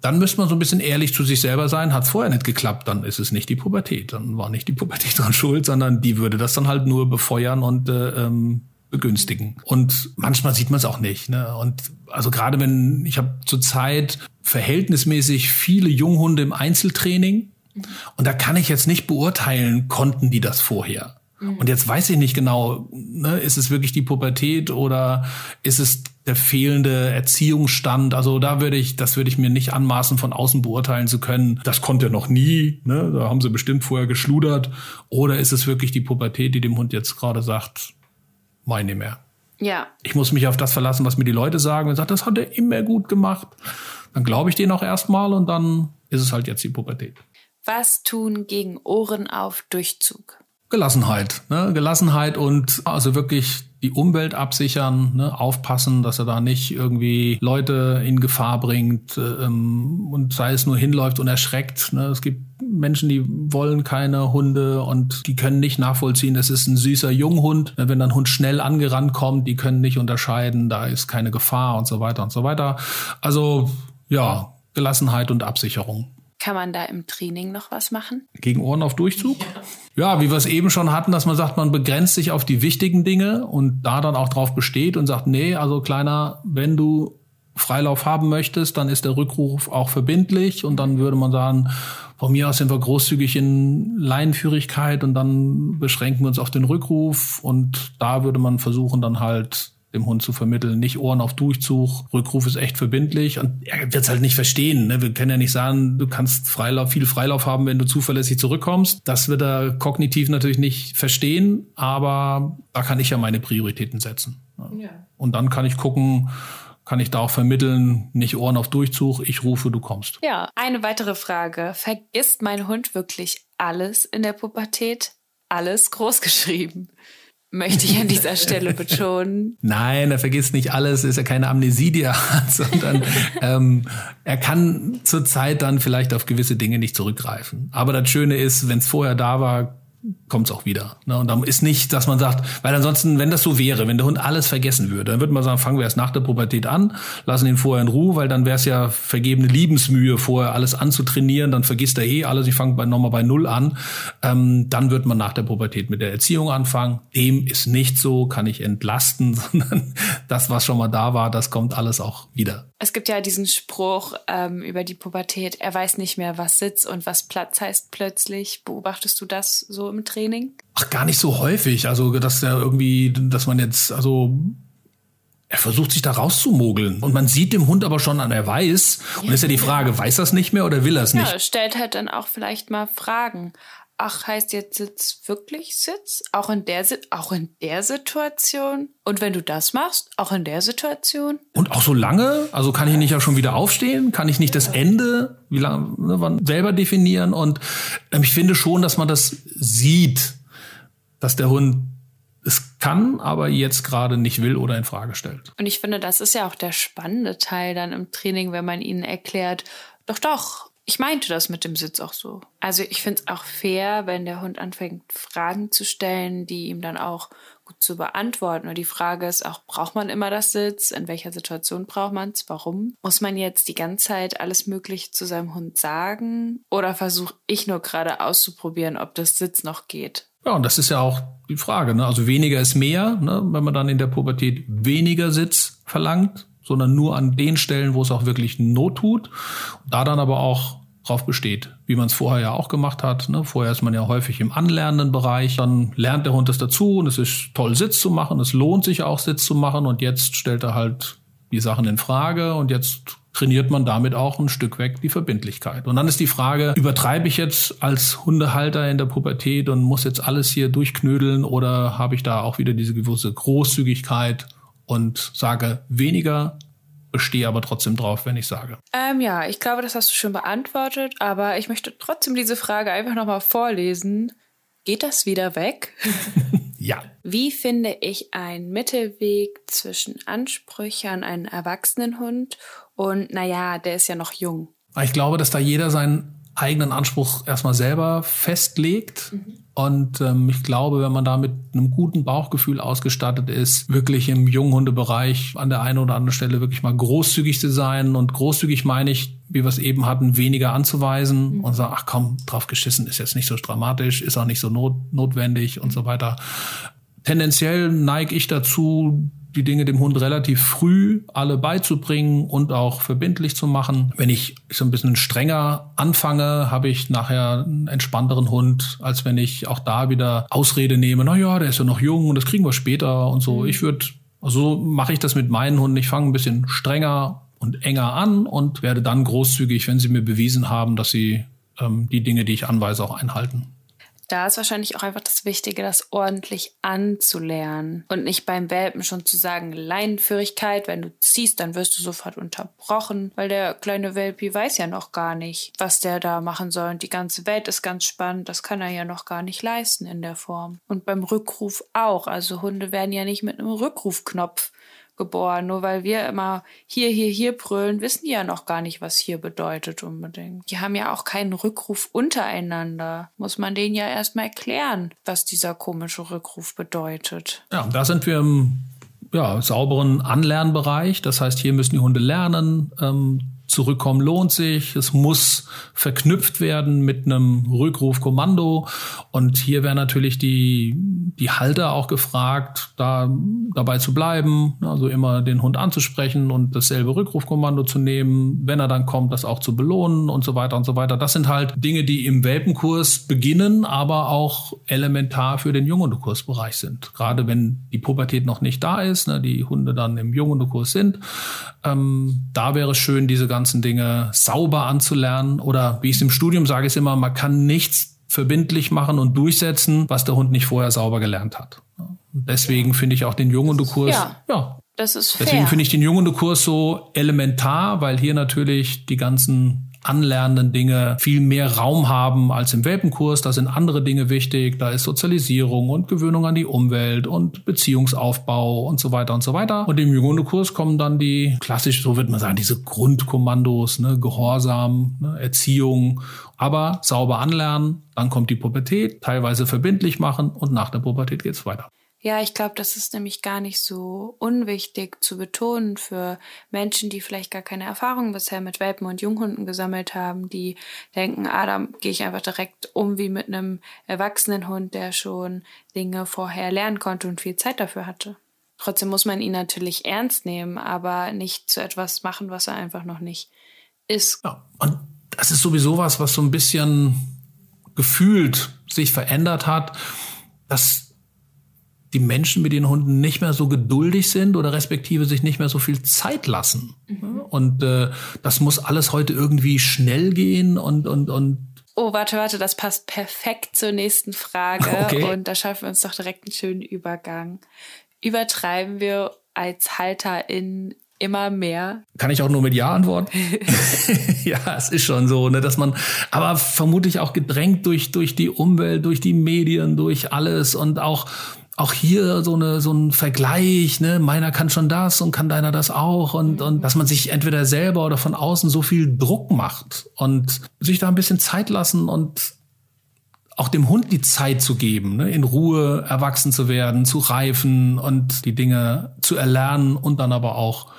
dann müsste man so ein bisschen ehrlich zu sich selber sein. Hat es vorher nicht geklappt, dann ist es nicht die Pubertät. Dann war nicht die Pubertät <laughs> dran schuld, sondern die würde das dann halt nur befeuern und äh, ähm, begünstigen. Und manchmal sieht man es auch nicht. Ne? Und also gerade wenn ich habe zurzeit verhältnismäßig viele Junghunde im Einzeltraining und da kann ich jetzt nicht beurteilen, konnten die das vorher. Mhm. Und jetzt weiß ich nicht genau, ne, ist es wirklich die Pubertät oder ist es der fehlende Erziehungsstand? Also da würde ich, das würde ich mir nicht anmaßen, von außen beurteilen zu können. Das konnte er noch nie. Ne? Da haben sie bestimmt vorher geschludert. Oder ist es wirklich die Pubertät, die dem Hund jetzt gerade sagt, meine mehr. Ja. Ich muss mich auf das verlassen, was mir die Leute sagen und sagt, das hat er immer gut gemacht. Dann glaube ich denen auch erstmal und dann ist es halt jetzt die Pubertät. Was tun gegen Ohren auf Durchzug? Gelassenheit, ne? Gelassenheit und also wirklich die Umwelt absichern, ne? aufpassen, dass er da nicht irgendwie Leute in Gefahr bringt ähm, und sei es nur hinläuft und erschreckt. Ne? Es gibt Menschen, die wollen keine Hunde und die können nicht nachvollziehen, das ist ein süßer Junghund. Wenn ein Hund schnell angerannt kommt, die können nicht unterscheiden, da ist keine Gefahr und so weiter und so weiter. Also ja, Gelassenheit und Absicherung. Kann man da im Training noch was machen? Gegen Ohren auf Durchzug? Ja. ja, wie wir es eben schon hatten, dass man sagt, man begrenzt sich auf die wichtigen Dinge und da dann auch drauf besteht und sagt, nee, also kleiner, wenn du Freilauf haben möchtest, dann ist der Rückruf auch verbindlich und dann würde man sagen, von mir aus sind wir großzügig in Leinenführigkeit und dann beschränken wir uns auf den Rückruf und da würde man versuchen dann halt dem Hund zu vermitteln. Nicht Ohren auf Durchzug. Rückruf ist echt verbindlich und er wird es halt nicht verstehen. Ne? Wir können ja nicht sagen, du kannst Freilauf, viel Freilauf haben, wenn du zuverlässig zurückkommst. Das wird er kognitiv natürlich nicht verstehen, aber da kann ich ja meine Prioritäten setzen. Ja. Und dann kann ich gucken, kann ich da auch vermitteln, nicht Ohren auf Durchzug, ich rufe, du kommst. Ja, eine weitere Frage. Vergisst mein Hund wirklich alles in der Pubertät? Alles großgeschrieben möchte ich an dieser Stelle betonen. <laughs> Nein, er vergisst nicht alles, ist ja keine Amnesie, die er hat, <laughs> sondern ähm, er kann zurzeit dann vielleicht auf gewisse Dinge nicht zurückgreifen. Aber das Schöne ist, wenn es vorher da war, kommt es auch wieder. Ne? Und dann ist nicht, dass man sagt, weil ansonsten, wenn das so wäre, wenn der Hund alles vergessen würde, dann würde man sagen, fangen wir erst nach der Pubertät an, lassen ihn vorher in Ruhe, weil dann wäre es ja vergebene Liebensmühe, vorher alles anzutrainieren, dann vergisst er eh alles, ich fange nochmal bei Null an. Ähm, dann wird man nach der Pubertät mit der Erziehung anfangen. Dem ist nicht so, kann ich entlasten, <laughs> sondern das, was schon mal da war, das kommt alles auch wieder. Es gibt ja diesen Spruch ähm, über die Pubertät, er weiß nicht mehr, was Sitz und was Platz heißt plötzlich. Beobachtest du das so im Training? Ach, gar nicht so häufig. Also, dass er irgendwie, dass man jetzt, also er versucht sich da rauszumogeln. Und man sieht dem Hund aber schon an, er weiß. Und ja, ist ja die Frage, weiß er es nicht mehr oder will er es nicht? Ja, stellt halt dann auch vielleicht mal Fragen ach, heißt jetzt Sitz wirklich Sitz? Auch in der, auch in der Situation? Und wenn du das machst, auch in der Situation? Und auch so lange? Also kann ich nicht ja schon wieder aufstehen? Kann ich nicht das Ende, wie lange, ne, wann, selber definieren? Und ähm, ich finde schon, dass man das sieht, dass der Hund es kann, aber jetzt gerade nicht will oder in Frage stellt. Und ich finde, das ist ja auch der spannende Teil dann im Training, wenn man ihnen erklärt, doch, doch, ich meinte das mit dem Sitz auch so. Also ich finde es auch fair, wenn der Hund anfängt, Fragen zu stellen, die ihm dann auch gut zu beantworten. Und die Frage ist auch, braucht man immer das Sitz? In welcher Situation braucht man es? Warum? Muss man jetzt die ganze Zeit alles Mögliche zu seinem Hund sagen? Oder versuche ich nur gerade auszuprobieren, ob das Sitz noch geht? Ja, und das ist ja auch die Frage. Ne? Also weniger ist mehr, ne? wenn man dann in der Pubertät weniger Sitz verlangt, sondern nur an den Stellen, wo es auch wirklich Not tut. Da dann aber auch drauf besteht, wie man es vorher ja auch gemacht hat. Ne? Vorher ist man ja häufig im anlernenden Bereich, dann lernt der Hund es dazu und es ist toll, Sitz zu machen. Es lohnt sich auch, Sitz zu machen und jetzt stellt er halt die Sachen in Frage und jetzt trainiert man damit auch ein Stück weg die Verbindlichkeit. Und dann ist die Frage, übertreibe ich jetzt als Hundehalter in der Pubertät und muss jetzt alles hier durchknödeln oder habe ich da auch wieder diese gewisse Großzügigkeit und sage weniger, bestehe aber trotzdem drauf, wenn ich sage. Ähm, ja, ich glaube, das hast du schon beantwortet, aber ich möchte trotzdem diese Frage einfach nochmal vorlesen. Geht das wieder weg? <laughs> ja. Wie finde ich einen Mittelweg zwischen Ansprüche an einen erwachsenen Hund und, naja, der ist ja noch jung? Ich glaube, dass da jeder seinen eigenen Anspruch erstmal selber festlegt. Mhm. Und ähm, ich glaube, wenn man da mit einem guten Bauchgefühl ausgestattet ist, wirklich im Junghundebereich an der einen oder anderen Stelle wirklich mal großzügig zu sein. Und großzügig meine ich, wie wir es eben hatten, weniger anzuweisen mhm. und sagen, ach komm, drauf geschissen ist jetzt nicht so dramatisch, ist auch nicht so not notwendig und so weiter. Tendenziell neige ich dazu, die Dinge dem Hund relativ früh alle beizubringen und auch verbindlich zu machen. Wenn ich so ein bisschen strenger anfange, habe ich nachher einen entspannteren Hund, als wenn ich auch da wieder Ausrede nehme, na ja, der ist ja noch jung und das kriegen wir später und so. Mhm. Ich würde, also mache ich das mit meinen Hunden. Ich fange ein bisschen strenger und enger an und werde dann großzügig, wenn sie mir bewiesen haben, dass sie ähm, die Dinge, die ich anweise, auch einhalten da ist wahrscheinlich auch einfach das Wichtige, das ordentlich anzulernen. Und nicht beim Welpen schon zu sagen, Leinenführigkeit, wenn du ziehst, dann wirst du sofort unterbrochen, weil der kleine Welpi weiß ja noch gar nicht, was der da machen soll. Und die ganze Welt ist ganz spannend, das kann er ja noch gar nicht leisten in der Form. Und beim Rückruf auch, also Hunde werden ja nicht mit einem Rückrufknopf geboren. Nur weil wir immer hier, hier, hier brüllen, wissen die ja noch gar nicht, was hier bedeutet unbedingt. Die haben ja auch keinen Rückruf untereinander. Muss man denen ja erstmal erklären, was dieser komische Rückruf bedeutet. Ja, da sind wir im ja, sauberen Anlernbereich. Das heißt, hier müssen die Hunde lernen. Ähm, Zurückkommen lohnt sich. Es muss verknüpft werden mit einem Rückrufkommando. Und hier wäre natürlich die, die Halter auch gefragt, da dabei zu bleiben, also immer den Hund anzusprechen und dasselbe Rückrufkommando zu nehmen, wenn er dann kommt, das auch zu belohnen und so weiter und so weiter. Das sind halt Dinge, die im Welpenkurs beginnen, aber auch elementar für den Junghundekursbereich sind. Gerade wenn die Pubertät noch nicht da ist, ne, die Hunde dann im Junghundekurs sind, ähm, da wäre es schön, diese ganzen ganzen Dinge sauber anzulernen. Oder wie ich es im Studium sage, ist immer, man kann nichts verbindlich machen und durchsetzen, was der Hund nicht vorher sauber gelernt hat. Deswegen finde ich auch den Junghundekurs, ja, ja, das ist fair. Deswegen finde ich den Junghundekurs so elementar, weil hier natürlich die ganzen anlernenden Dinge viel mehr Raum haben als im Welpenkurs. Da sind andere Dinge wichtig. Da ist Sozialisierung und Gewöhnung an die Umwelt und Beziehungsaufbau und so weiter und so weiter. Und im Junghundekurs kommen dann die klassisch, so wird man sagen, diese Grundkommandos, ne, Gehorsam, ne, Erziehung, aber sauber anlernen. Dann kommt die Pubertät, teilweise verbindlich machen und nach der Pubertät geht's weiter. Ja, ich glaube, das ist nämlich gar nicht so unwichtig zu betonen für Menschen, die vielleicht gar keine Erfahrung bisher mit Welpen und Junghunden gesammelt haben, die denken, ah, da gehe ich einfach direkt um wie mit einem erwachsenen Hund, der schon Dinge vorher lernen konnte und viel Zeit dafür hatte. Trotzdem muss man ihn natürlich ernst nehmen, aber nicht zu etwas machen, was er einfach noch nicht ist. Ja, und das ist sowieso was, was so ein bisschen gefühlt sich verändert hat, dass die Menschen mit den Hunden nicht mehr so geduldig sind oder respektive sich nicht mehr so viel Zeit lassen. Mhm. Und äh, das muss alles heute irgendwie schnell gehen und und und Oh, warte, warte, das passt perfekt zur nächsten Frage. <laughs> Okay. Und da schaffen wir uns doch direkt einen schönen Übergang. Übertreiben wir als Halter in immer mehr? Kann ich auch nur mit Ja antworten? <laughs> <laughs> ja, es ist schon so, ne, dass man, aber vermutlich auch gedrängt durch, durch die Umwelt, durch die Medien, durch alles und auch auch hier so eine so ein Vergleich, ne, meiner kann schon das und kann deiner das auch und und dass man sich entweder selber oder von außen so viel Druck macht und sich da ein bisschen Zeit lassen und auch dem Hund die Zeit zu geben, ne, in Ruhe erwachsen zu werden, zu reifen und die Dinge zu erlernen und dann aber auch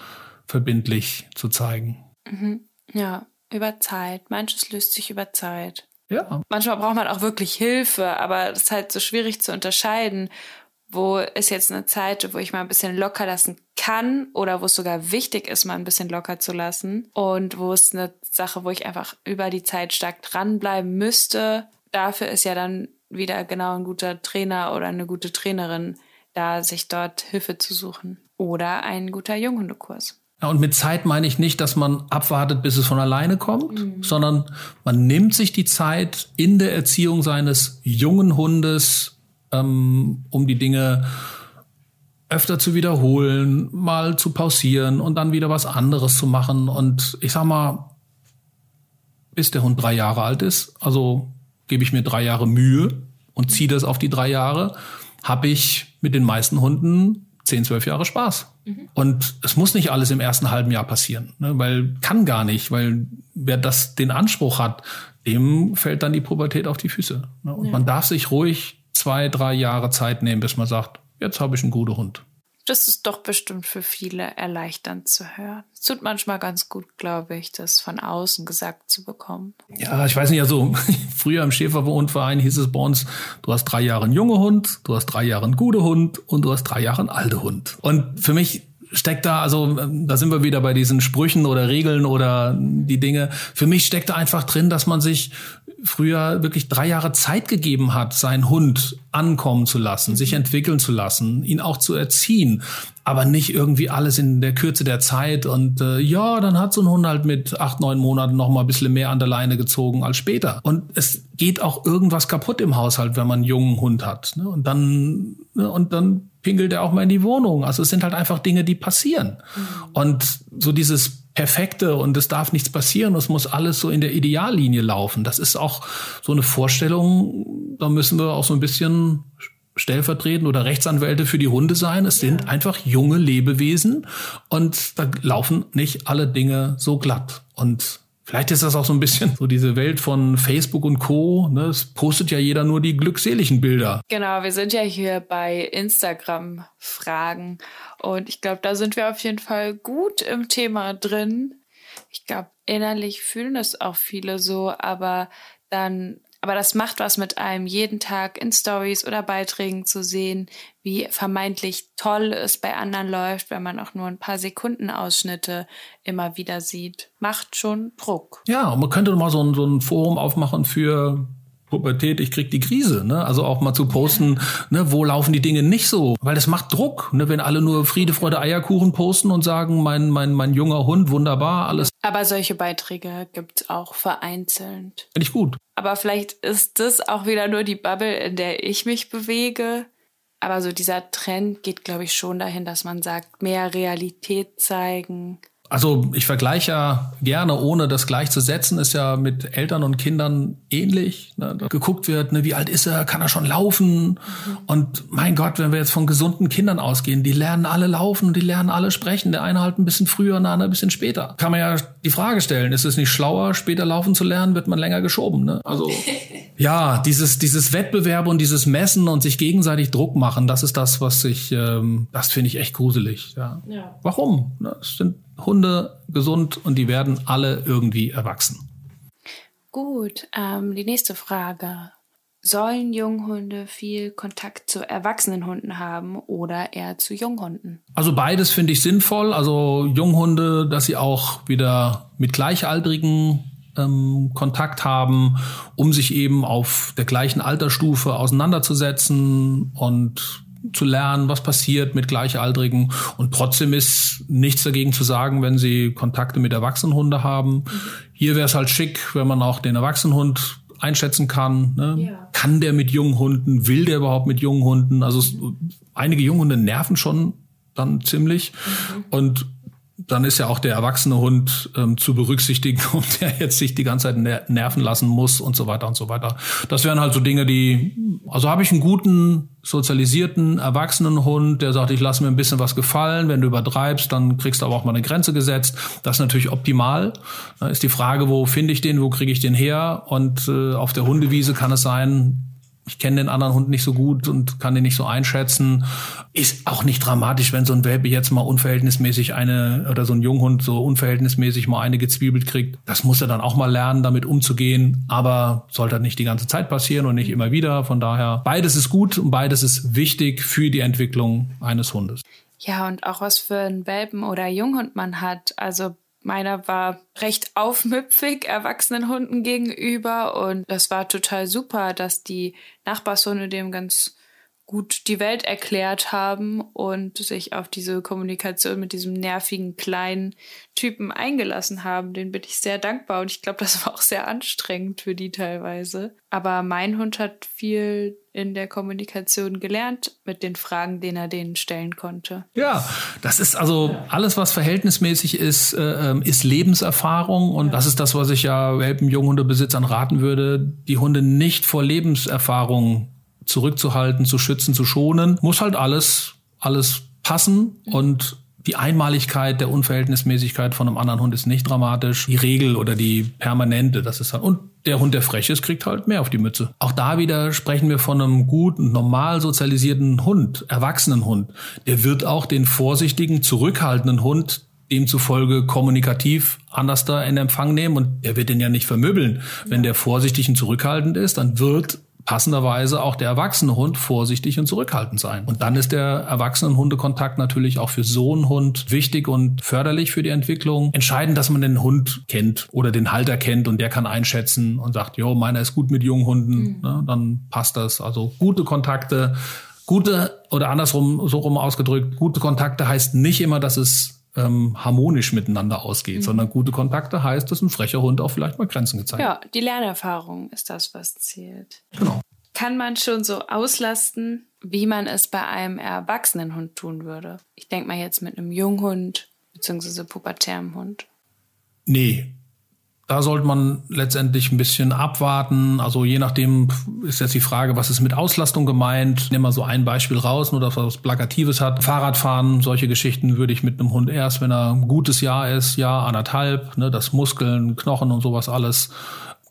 verbindlich zu zeigen. Mhm. Ja, über Zeit. Manches löst sich über Zeit. Ja. Manchmal braucht man auch wirklich Hilfe, aber es ist halt so schwierig zu unterscheiden wo ist jetzt eine Zeit, wo ich mal ein bisschen locker lassen kann oder wo es sogar wichtig ist, mal ein bisschen locker zu lassen und wo es eine Sache, wo ich einfach über die Zeit stark dranbleiben müsste. Dafür ist ja dann wieder genau ein guter Trainer oder eine gute Trainerin da, sich dort Hilfe zu suchen oder ein guter Junghundekurs. Ja, und mit Zeit meine ich nicht, dass man abwartet, bis es von alleine kommt, mhm. sondern man nimmt sich die Zeit in der Erziehung seines jungen Hundes ähm, um die Dinge öfter zu wiederholen, mal zu pausieren und dann wieder was anderes zu machen. Und ich sag mal, bis der Hund drei Jahre alt ist, also gebe ich mir drei Jahre Mühe und ziehe das auf die drei Jahre, habe ich mit den meisten Hunden 10, 12 Jahre Spaß. Mhm. Und es muss nicht alles im ersten halben Jahr passieren, ne? weil kann gar nicht, weil wer das den Anspruch hat, dem fällt dann die Pubertät auf die Füße. Ne? Und ja. man darf sich ruhig zwei, drei Jahre Zeit nehmen, bis man sagt, jetzt habe ich einen guten Hund. Das ist doch bestimmt für viele erleichternd zu hören. Es tut manchmal ganz gut, glaube ich, das von außen gesagt zu bekommen. Ja, ich weiß nicht, also <laughs> früher im Schäferwohnverein hieß es bei uns, du hast drei Jahre einen junge Hund, du hast drei Jahre einen gute Hund und du hast drei Jahre einen alte Hund. Und für mich steckt da, also da sind wir wieder bei diesen Sprüchen oder Regeln oder die Dinge. Für mich steckt da einfach drin, dass man sich früher wirklich drei Jahre Zeit gegeben hat, seinen Hund ankommen zu lassen, sich entwickeln zu lassen, ihn auch zu erziehen, aber nicht irgendwie alles in der Kürze der Zeit und äh, ja, dann hat so ein Hund halt mit acht, neun Monaten noch mal ein bisschen mehr an der Leine gezogen als später. Und es geht auch irgendwas kaputt im Haushalt, wenn man einen jungen Hund hat. Ne? Und dann ne? und dann pinkelt er auch mal in die Wohnung. Also es sind halt einfach Dinge, die passieren. Mhm. Und so dieses Perfekte und es darf nichts passieren, es muss alles so in der Ideallinie laufen. Das ist auch so eine Vorstellung, da müssen wir auch so ein bisschen stellvertretend oder Rechtsanwälte für die Hunde sein. Es sind einfach junge Lebewesen und da laufen nicht alle Dinge so glatt. Und Vielleicht ist das auch so ein bisschen so diese Welt von Facebook und Co. Ne? Es postet ja jeder nur die glückseligen Bilder. Genau, wir sind ja hier bei Instagram-Fragen und ich glaube, da sind wir auf jeden Fall gut im Thema drin. Ich glaube, innerlich fühlen es auch viele so, aber dann aber das macht was mit einem, jeden Tag in Stories oder Beiträgen zu sehen, wie vermeintlich toll es bei anderen läuft, wenn man auch nur ein paar Sekundenausschnitte immer wieder sieht. Macht schon Druck. Ja, und man könnte mal so ein, so ein Forum aufmachen für Pubertät, ich krieg die Krise, ne? Also auch mal zu posten, ne, wo laufen die Dinge nicht so, weil das macht Druck, ne, wenn alle nur Friede, Freude, Eierkuchen posten und sagen, mein mein mein junger Hund wunderbar, alles. Aber solche Beiträge gibt's auch vereinzelt. Finde ich gut. Aber vielleicht ist das auch wieder nur die Bubble, in der ich mich bewege. Aber so dieser Trend geht, glaube ich, schon dahin, dass man sagt, mehr Realität zeigen, also ich vergleiche ja gerne, ohne das gleichzusetzen, ist ja mit Eltern und Kindern ähnlich. Ne? Da geguckt wird, ne, wie alt ist er, kann er schon laufen? Und mein Gott, wenn wir jetzt von gesunden Kindern ausgehen, die lernen alle laufen und die lernen alle sprechen. Der eine halt ein bisschen früher, der andere ein bisschen später. Kann man ja die Frage stellen, ist es nicht schlauer, später laufen zu lernen, wird man länger geschoben. Ne? Also <laughs> ja, dieses, dieses Wettbewerb und dieses Messen und sich gegenseitig Druck machen, das ist das, was ich, ähm, das finde ich echt gruselig. Ja. ja. Warum? Ne? Es sind Hunde gesund und die werden alle irgendwie erwachsen. Gut, ähm, die nächste Frage. Sollen Junghunde viel Kontakt zu erwachsenen Hunden haben oder eher zu Junghunden? Also beides finde ich sinnvoll. Also Junghunde, dass sie auch wieder mit Gleichaltrigen ähm, Kontakt haben, um sich eben auf der gleichen Altersstufe auseinanderzusetzen und zu lernen, was passiert mit Gleichaltrigen. Und trotzdem ist nichts dagegen zu sagen, wenn sie Kontakte mit Erwachsenenhunde haben. Hier wäre es halt schick, wenn man auch den Erwachsenenhund einschätzen kann. Ne? Ja. Kann der mit jungen Hunden? Will der überhaupt mit jungen Hunden? Also es, einige Junghunde nerven schon dann ziemlich. Mhm. Und dann ist ja auch der erwachsene Hund ähm, zu berücksichtigen, <laughs> ob der jetzt sich die ganze Zeit ner nerven lassen muss und so weiter und so weiter. Das wären halt so Dinge, die, also habe ich einen guten, sozialisierten, erwachsenen Hund, der sagt, ich lasse mir ein bisschen was gefallen, wenn du übertreibst, dann kriegst du aber auch mal eine Grenze gesetzt. Das ist natürlich optimal. Da ist die Frage, wo finde ich den, wo kriege ich den her? Und äh, auf der Hundewiese kann es sein, ich kenne den anderen Hund nicht so gut und kann den nicht so einschätzen. Ist auch nicht dramatisch, wenn so ein Welpe jetzt mal unverhältnismäßig eine oder so ein Junghund so unverhältnismäßig mal eine gezwiebelt kriegt. Das muss er dann auch mal lernen, damit umzugehen. Aber sollte nicht die ganze Zeit passieren und nicht immer wieder. Von daher, beides ist gut und beides ist wichtig für die Entwicklung eines Hundes. Ja, und auch was für einen Welpen oder Junghund man hat. Also Meiner war recht aufmüpfig erwachsenen Hunden gegenüber und das war total super, dass die Nachbarshunde dem ganz gut die Welt erklärt haben und sich auf diese Kommunikation mit diesem nervigen kleinen Typen eingelassen haben. Den bin ich sehr dankbar und ich glaube, das war auch sehr anstrengend für die teilweise. Aber mein Hund hat viel in der Kommunikation gelernt mit den Fragen, den er denen stellen konnte. Ja, das ist also alles, was verhältnismäßig ist, äh, ähm, ist Lebenserfahrung und ja. das ist das, was ich ja Welpen, Junghundebesitzern raten würde, die Hunde nicht vor Lebenserfahrung zurückzuhalten, zu schützen, zu schonen, muss halt alles, alles passen und die Einmaligkeit der Unverhältnismäßigkeit von einem anderen Hund ist nicht dramatisch. Die Regel oder die permanente, das ist halt, und der Hund, der frech ist, kriegt halt mehr auf die Mütze. Auch da wieder sprechen wir von einem guten, normal sozialisierten Hund, erwachsenen Hund. Der wird auch den vorsichtigen, zurückhaltenden Hund demzufolge kommunikativ anders da in Empfang nehmen und er wird den ja nicht vermöbeln. Wenn der vorsichtig und zurückhaltend ist, dann wird passenderweise auch der erwachsene Hund vorsichtig und zurückhaltend sein. Und dann ist der erwachsenen Hundekontakt natürlich auch für so einen Hund wichtig und förderlich für die Entwicklung. Entscheidend, dass man den Hund kennt oder den Halter kennt und der kann einschätzen und sagt, jo, meiner ist gut mit jungen Hunden, mhm. ne, dann passt das. Also gute Kontakte, gute oder andersrum so rum ausgedrückt, gute Kontakte heißt nicht immer, dass es ähm, harmonisch miteinander ausgeht, mhm. sondern gute Kontakte heißt, dass ein frecher Hund auch vielleicht mal Grenzen gezeigt Ja, die Lernerfahrung ist das, was zählt. Genau. Kann man schon so auslasten, wie man es bei einem erwachsenen Hund tun würde? Ich denke mal jetzt mit einem Junghund bzw. pubertärem Hund. Nee, da sollte man letztendlich ein bisschen abwarten. Also je nachdem ist jetzt die Frage, was ist mit Auslastung gemeint. Nehmen wir so ein Beispiel raus, nur dass was Plakatives hat. Fahrradfahren, solche Geschichten würde ich mit einem Hund erst, wenn er ein gutes Jahr ist, Jahr, anderthalb, ne, dass Muskeln, Knochen und sowas alles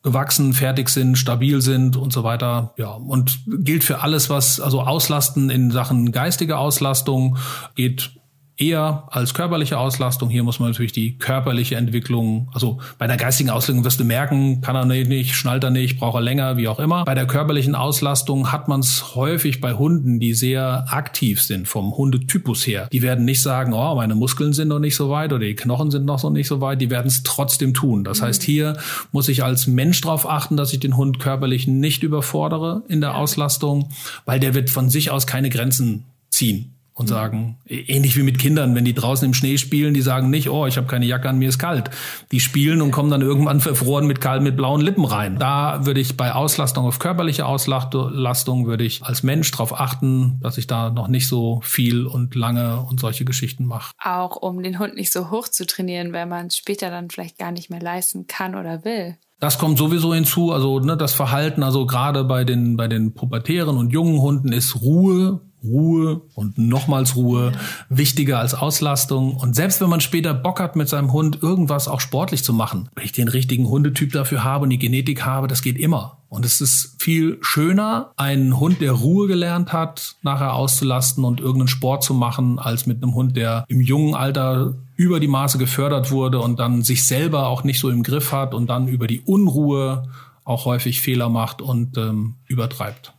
gewachsen, fertig sind, stabil sind und so weiter. Ja, und gilt für alles, was, also Auslasten in Sachen geistige Auslastung geht eher als körperliche Auslastung. Hier muss man natürlich die körperliche Entwicklung, also bei der geistigen Auslegung wirst du merken, kann er nicht, schnallt er nicht, braucht er länger, wie auch immer. Bei der körperlichen Auslastung hat man es häufig bei Hunden, die sehr aktiv sind vom Hundetypus her. Die werden nicht sagen, oh, meine Muskeln sind noch nicht so weit oder die Knochen sind noch so nicht so weit. Die werden es trotzdem tun. Das mhm. heißt, hier muss ich als Mensch darauf achten, dass ich den Hund körperlich nicht überfordere in der Auslastung, weil der wird von sich aus keine Grenzen ziehen und sagen, ähnlich wie mit Kindern, wenn die draußen im Schnee spielen, die sagen nicht, oh, ich habe keine Jacke an, mir ist kalt. Die spielen und kommen dann irgendwann <laughs> verfroren mit kalt mit blauen Lippen rein. Da würde ich bei Auslastung auf körperliche Auslastung würde ich als Mensch darauf achten, dass ich da noch nicht so viel und lange und solche Geschichten mache. Auch um den Hund nicht so hoch zu trainieren, wenn man es später dann vielleicht gar nicht mehr leisten kann oder will. Das kommt sowieso hinzu, also ne, das Verhalten, also gerade bei den bei den pubertären und jungen Hunden ist Ruhe Ruhe und nochmals Ruhe wichtiger als Auslastung. Und selbst wenn man später Bock hat, mit seinem Hund irgendwas auch sportlich zu machen, wenn ich den richtigen Hundetyp dafür habe und die Genetik habe, das geht immer. Und es ist viel schöner, einen Hund, der Ruhe gelernt hat, nachher auszulasten und irgendeinen Sport zu machen, als mit einem Hund, der im jungen Alter über die Maße gefördert wurde und dann sich selber auch nicht so im Griff hat und dann über die Unruhe auch häufig Fehler macht und ähm, übertreibt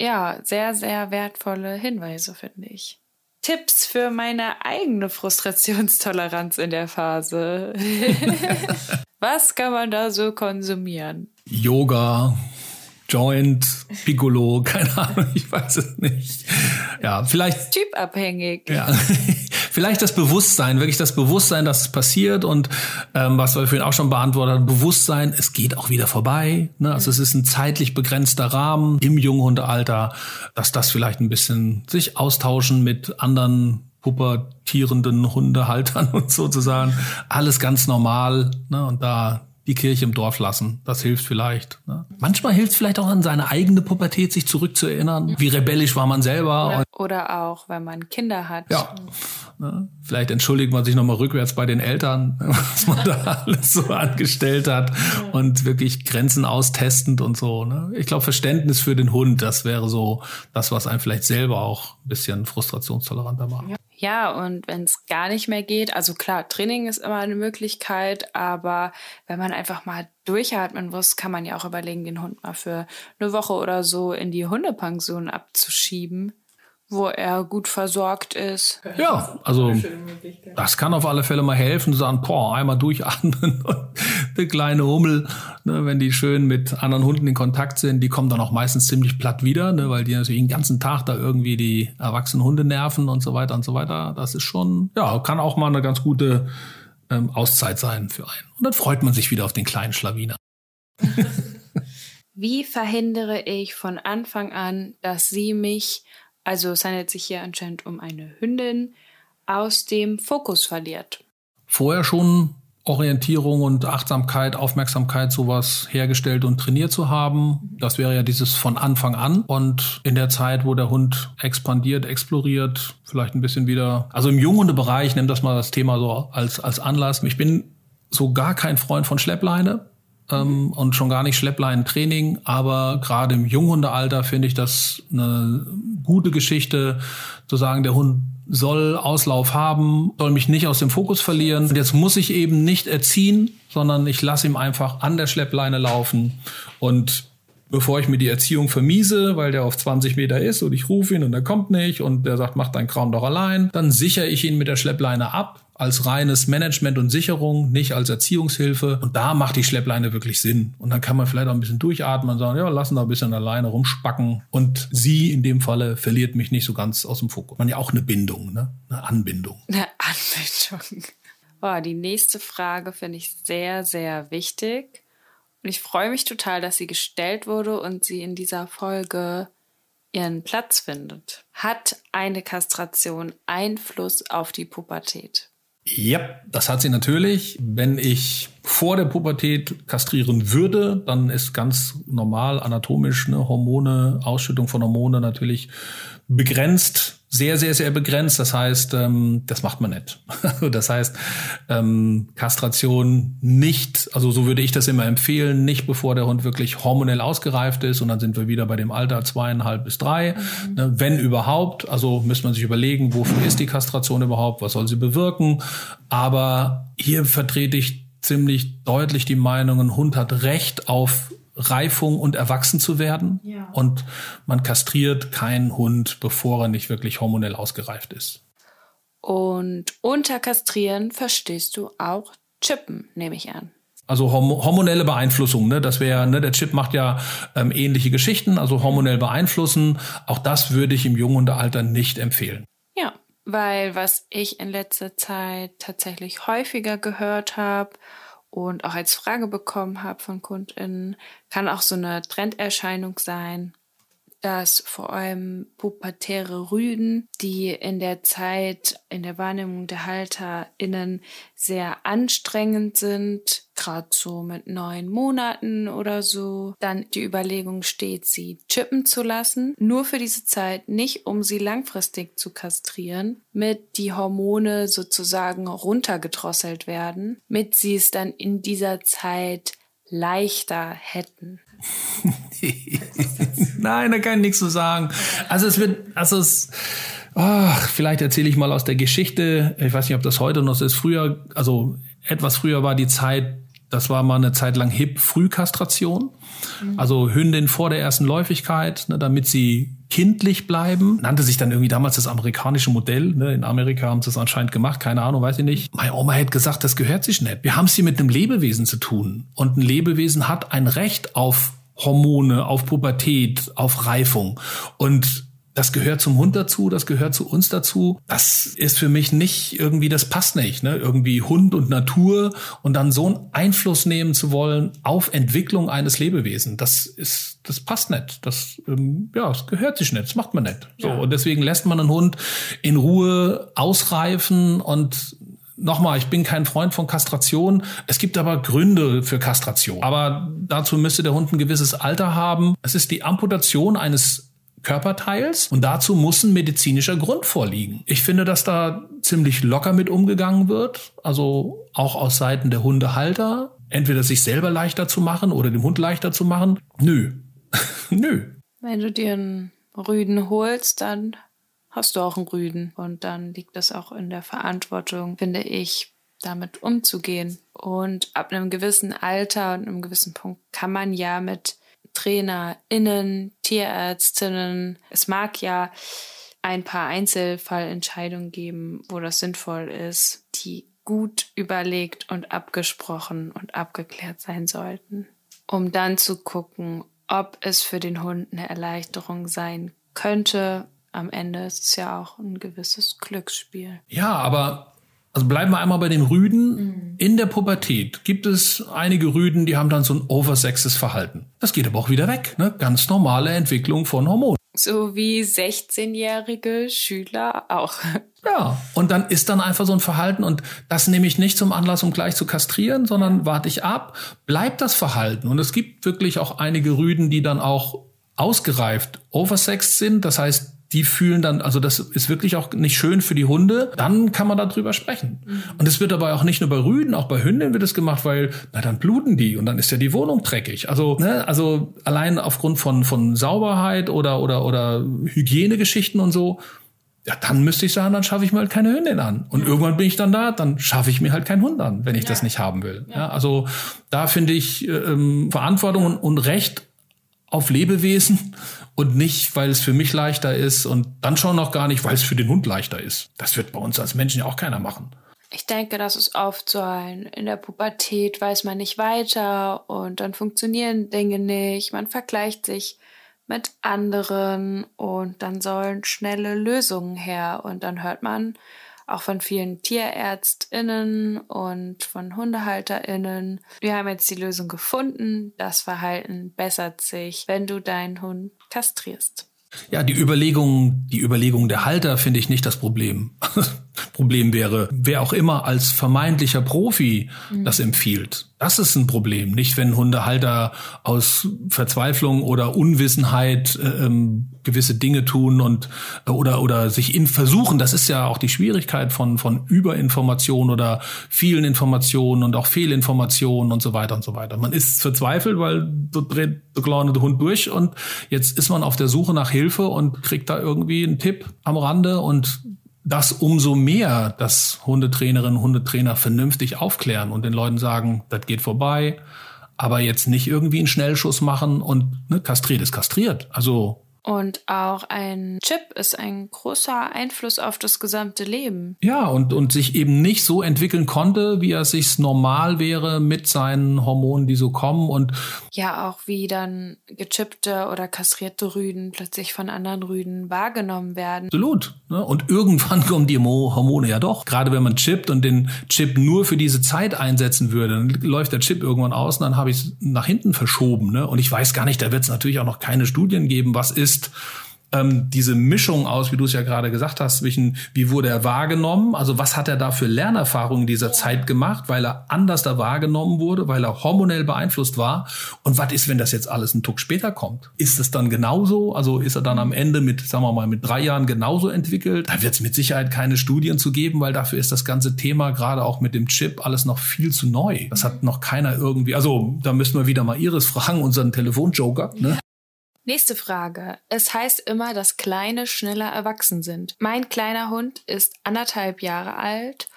ja, sehr, sehr wertvolle Hinweise, finde ich. Tipps für meine eigene Frustrationstoleranz in der Phase. <laughs> Was kann man da so konsumieren? Yoga, Joint, Piccolo, <laughs> keine Ahnung, ich weiß es nicht. Ja, vielleicht. Typabhängig. Ja, <laughs> vielleicht das Bewusstsein, wirklich das Bewusstsein, dass es passiert und ähm, was wir vorhin auch schon beantwortet haben, Bewusstsein, es geht auch wieder vorbei. Ne? Also es ist ein zeitlich begrenzter Rahmen im Junghundealter, dass das vielleicht ein bisschen sich austauschen mit anderen pubertierenden Hundehaltern <laughs> und sozusagen alles ganz normal. Ne? Und da die Kirche im Dorf lassen. Das hilft vielleicht. Ne? Manchmal hilft es vielleicht auch an seine eigene Pubertät, sich zurückzuerinnern. Wie rebellisch war man selber. Oder, oder auch, wenn man Kinder hat. Ja. Ne? Vielleicht entschuldigt man sich nochmal rückwärts bei den Eltern, <laughs> was man da alles so angestellt hat und wirklich Grenzen austestend und so. Ne? Ich glaube, Verständnis für den Hund, das wäre so das, was einen vielleicht selber auch ein bisschen frustrationstoleranter macht. Ja. Ja, und wenn es gar nicht mehr geht, also klar, Training ist immer eine Möglichkeit, aber wenn man einfach mal durchatmen muss, kann man ja auch überlegen, den Hund mal für eine Woche oder so in die Hundepension abzuschieben wo er gut versorgt ist. Ja, also das kann auf alle Fälle mal helfen, zu sagen, boah, einmal durchatmen <laughs> und eine kleine Hummel, ne, wenn die schön mit anderen Hunden in Kontakt sind, die kommen dann auch meistens ziemlich platt wieder, ne, weil die natürlich den ganzen Tag da irgendwie die erwachsenen Hunde nerven und so weiter und so weiter. Das ist schon, ja, kann auch mal eine ganz gute ähm, Auszeit sein für einen. Und dann freut man sich wieder auf den kleinen Schlawiner. <laughs> Wie verhindere ich von Anfang an, dass sie mich also es handelt sich hier anscheinend um eine Hündin, aus dem Fokus verliert. Vorher schon Orientierung und Achtsamkeit, Aufmerksamkeit, sowas hergestellt und trainiert zu haben. Das wäre ja dieses von Anfang an. Und in der Zeit, wo der Hund expandiert, exploriert, vielleicht ein bisschen wieder, also im Junghundebereich, nimm das mal das Thema so als, als Anlass. Ich bin so gar kein Freund von Schleppleine. Ähm, und schon gar nicht Schleppleinentraining, aber gerade im Junghundealter finde ich das eine gute Geschichte, zu sagen, der Hund soll Auslauf haben, soll mich nicht aus dem Fokus verlieren. Und jetzt muss ich eben nicht erziehen, sondern ich lasse ihm einfach an der Schleppleine laufen. Und bevor ich mir die Erziehung vermiese, weil der auf 20 Meter ist und ich rufe ihn und er kommt nicht und der sagt, mach dein Kram doch allein, dann sichere ich ihn mit der Schleppleine ab als reines Management und Sicherung, nicht als Erziehungshilfe. Und da macht die Schleppleine wirklich Sinn. Und dann kann man vielleicht auch ein bisschen durchatmen und sagen, ja, lassen da ein bisschen alleine rumspacken. Und sie in dem Falle verliert mich nicht so ganz aus dem Fokus. Man ja auch eine Bindung, ne? Eine Anbindung. Eine Anbindung. Boah, die nächste Frage finde ich sehr, sehr wichtig. Und ich freue mich total, dass sie gestellt wurde und sie in dieser Folge ihren Platz findet. Hat eine Kastration Einfluss auf die Pubertät? Ja, das hat sie natürlich. Wenn ich vor der Pubertät kastrieren würde, dann ist ganz normal anatomisch eine Hormone, Ausschüttung von Hormone natürlich begrenzt sehr, sehr, sehr begrenzt. Das heißt, ähm, das macht man nicht. <laughs> das heißt, ähm, Kastration nicht, also so würde ich das immer empfehlen, nicht bevor der Hund wirklich hormonell ausgereift ist. Und dann sind wir wieder bei dem Alter zweieinhalb bis drei. Mhm. Ne, wenn überhaupt, also müsste man sich überlegen, wofür ist die Kastration überhaupt, was soll sie bewirken. Aber hier vertrete ich ziemlich deutlich die Meinung, ein Hund hat Recht auf Reifung und erwachsen zu werden. Ja. Und man kastriert keinen Hund, bevor er nicht wirklich hormonell ausgereift ist. Und unter Kastrieren verstehst du auch Chippen, nehme ich an. Also hormonelle Beeinflussung, ne? Das wäre, ne, der Chip macht ja ähm, ähnliche Geschichten, also hormonell beeinflussen. Auch das würde ich im jungen Alter nicht empfehlen. Ja, weil was ich in letzter Zeit tatsächlich häufiger gehört habe und auch als Frage bekommen habe von KundInnen, kann auch so eine Trenderscheinung sein, dass vor allem pubertäre Rüden, die in der Zeit, in der Wahrnehmung der HalterInnen sehr anstrengend sind, gerade so mit neun Monaten oder so, dann die Überlegung steht, sie chippen zu lassen, nur für diese Zeit, nicht um sie langfristig zu kastrieren, mit die Hormone sozusagen runtergedrosselt werden, mit sie es dann in dieser Zeit leichter hätten. <laughs> Nein, da kann ich nichts zu sagen. Also es wird, also es, oh, vielleicht erzähle ich mal aus der Geschichte. Ich weiß nicht, ob das heute noch so ist. Früher, also etwas früher war die Zeit, das war mal eine Zeit lang hip Frühkastration. Mhm. Also Hündin vor der ersten Läufigkeit, ne, damit sie kindlich bleiben. Nannte sich dann irgendwie damals das amerikanische Modell. Ne? In Amerika haben sie es anscheinend gemacht, keine Ahnung, weiß ich nicht. Meine Oma hätte gesagt, das gehört sich nicht. Wir haben es hier mit einem Lebewesen zu tun. Und ein Lebewesen hat ein Recht auf Hormone, auf Pubertät, auf Reifung. Und das gehört zum Hund dazu, das gehört zu uns dazu. Das ist für mich nicht irgendwie, das passt nicht. Ne? Irgendwie Hund und Natur und dann so einen Einfluss nehmen zu wollen auf Entwicklung eines Lebewesen, das ist, das passt nicht. Das, ähm, ja, das gehört sich nicht, das macht man nicht. So ja. und deswegen lässt man einen Hund in Ruhe ausreifen und Nochmal, ich bin kein Freund von Kastration. Es gibt aber Gründe für Kastration. Aber dazu müsste der Hund ein gewisses Alter haben. Es ist die Amputation eines Körperteils und dazu muss ein medizinischer Grund vorliegen. Ich finde, dass da ziemlich locker mit umgegangen wird, also auch aus Seiten der Hundehalter, entweder sich selber leichter zu machen oder dem Hund leichter zu machen. Nö. <laughs> Nö. Wenn du dir einen Rüden holst, dann hast du auch einen Rüden und dann liegt das auch in der Verantwortung, finde ich, damit umzugehen. Und ab einem gewissen Alter und einem gewissen Punkt kann man ja mit TrainerInnen, Tierärztinnen. Es mag ja ein paar Einzelfallentscheidungen geben, wo das sinnvoll ist, die gut überlegt und abgesprochen und abgeklärt sein sollten, um dann zu gucken, ob es für den Hund eine Erleichterung sein könnte. Am Ende ist es ja auch ein gewisses Glücksspiel. Ja, aber also bleiben wir einmal bei dem Rüden. Mhm. In der Pubertät gibt es einige Rüden, die haben dann so ein oversexes Verhalten. Das geht aber auch wieder weg. Ne? Ganz normale Entwicklung von Hormonen. So wie 16-jährige Schüler auch. <laughs> Ja, und dann ist dann einfach so ein Verhalten und das nehme ich nicht zum Anlass, um gleich zu kastrieren, sondern warte ich ab, bleibt das Verhalten. Und es gibt wirklich auch einige Rüden, die dann auch ausgereift oversexed sind. Das heißt, die fühlen dann, also das ist wirklich auch nicht schön für die Hunde, dann kann man darüber sprechen. Mhm. Und es wird aber auch nicht nur bei Rüden, auch bei Hündinnen wird es gemacht, weil, na dann bluten die und dann ist ja die Wohnung dreckig. Also, ne, also allein aufgrund von, von Sauberheit oder, oder, oder Hygienegeschichten und so, ja, dann müsste ich sagen, dann schaffe ich mir halt keine Hündin an. Und ja. irgendwann bin ich dann da, dann schaffe ich mir halt keinen Hund an, wenn ich ja. das nicht haben will. Ja. ja also da finde ich ähm, Verantwortung und, und Recht auf Lebewesen und nicht, weil es für mich leichter ist und dann schon noch gar nicht, weil es für den Hund leichter ist. Das wird bei uns als Menschen ja auch keiner machen. Ich denke, das ist oft so ein, in der Pubertät weiß man nicht weiter und dann funktionieren Dinge nicht, man vergleicht sich mit anderen und dann sollen schnelle Lösungen her und dann hört man, auch von vielen TierärztInnen und von HundehalterInnen. Wir haben jetzt die Lösung gefunden. Das Verhalten bessert sich, wenn du deinen Hund kastrierst. Ja, die Überlegung, die Überlegung der Halter finde ich nicht das Problem. <laughs> Problem wäre, wer auch immer als vermeintlicher Profi mhm. das empfiehlt. Das ist ein Problem. Nicht, wenn Hundehalter aus Verzweiflung oder Unwissenheit äh, ähm, gewisse Dinge tun und äh, oder oder sich in versuchen. Das ist ja auch die Schwierigkeit von von Überinformation oder vielen Informationen und auch Fehlinformationen und so weiter und so weiter. Man ist verzweifelt, weil so dreht der kleine Hund durch und jetzt ist man auf der Suche nach Hilfe und kriegt da irgendwie einen Tipp am Rande und das umso mehr, dass Hundetrainerinnen und Hundetrainer vernünftig aufklären und den Leuten sagen, das geht vorbei, aber jetzt nicht irgendwie einen Schnellschuss machen und ne, kastriert ist kastriert. Also und auch ein Chip ist ein großer Einfluss auf das gesamte Leben. Ja, und, und sich eben nicht so entwickeln konnte, wie er sich normal wäre mit seinen Hormonen, die so kommen. Und ja, auch wie dann gechippte oder kastrierte Rüden plötzlich von anderen Rüden wahrgenommen werden. Absolut. Ne? Und irgendwann <laughs> kommen die Hormone ja doch. Gerade wenn man chippt und den Chip nur für diese Zeit einsetzen würde, dann läuft der Chip irgendwann aus und dann habe ich es nach hinten verschoben. Ne? Und ich weiß gar nicht, da wird es natürlich auch noch keine Studien geben, was ist ist ähm, diese Mischung aus, wie du es ja gerade gesagt hast, zwischen wie wurde er wahrgenommen, also was hat er da für Lernerfahrungen in dieser Zeit gemacht, weil er anders da wahrgenommen wurde, weil er hormonell beeinflusst war und was ist, wenn das jetzt alles einen Tuck später kommt? Ist es dann genauso? Also ist er dann am Ende mit, sagen wir mal, mit drei Jahren genauso entwickelt? Da wird es mit Sicherheit keine Studien zu geben, weil dafür ist das ganze Thema gerade auch mit dem Chip alles noch viel zu neu. Das hat noch keiner irgendwie, also da müssen wir wieder mal Iris fragen, unseren Telefonjoker, ne? Nächste Frage. Es heißt immer, dass Kleine schneller erwachsen sind. Mein kleiner Hund ist anderthalb Jahre alt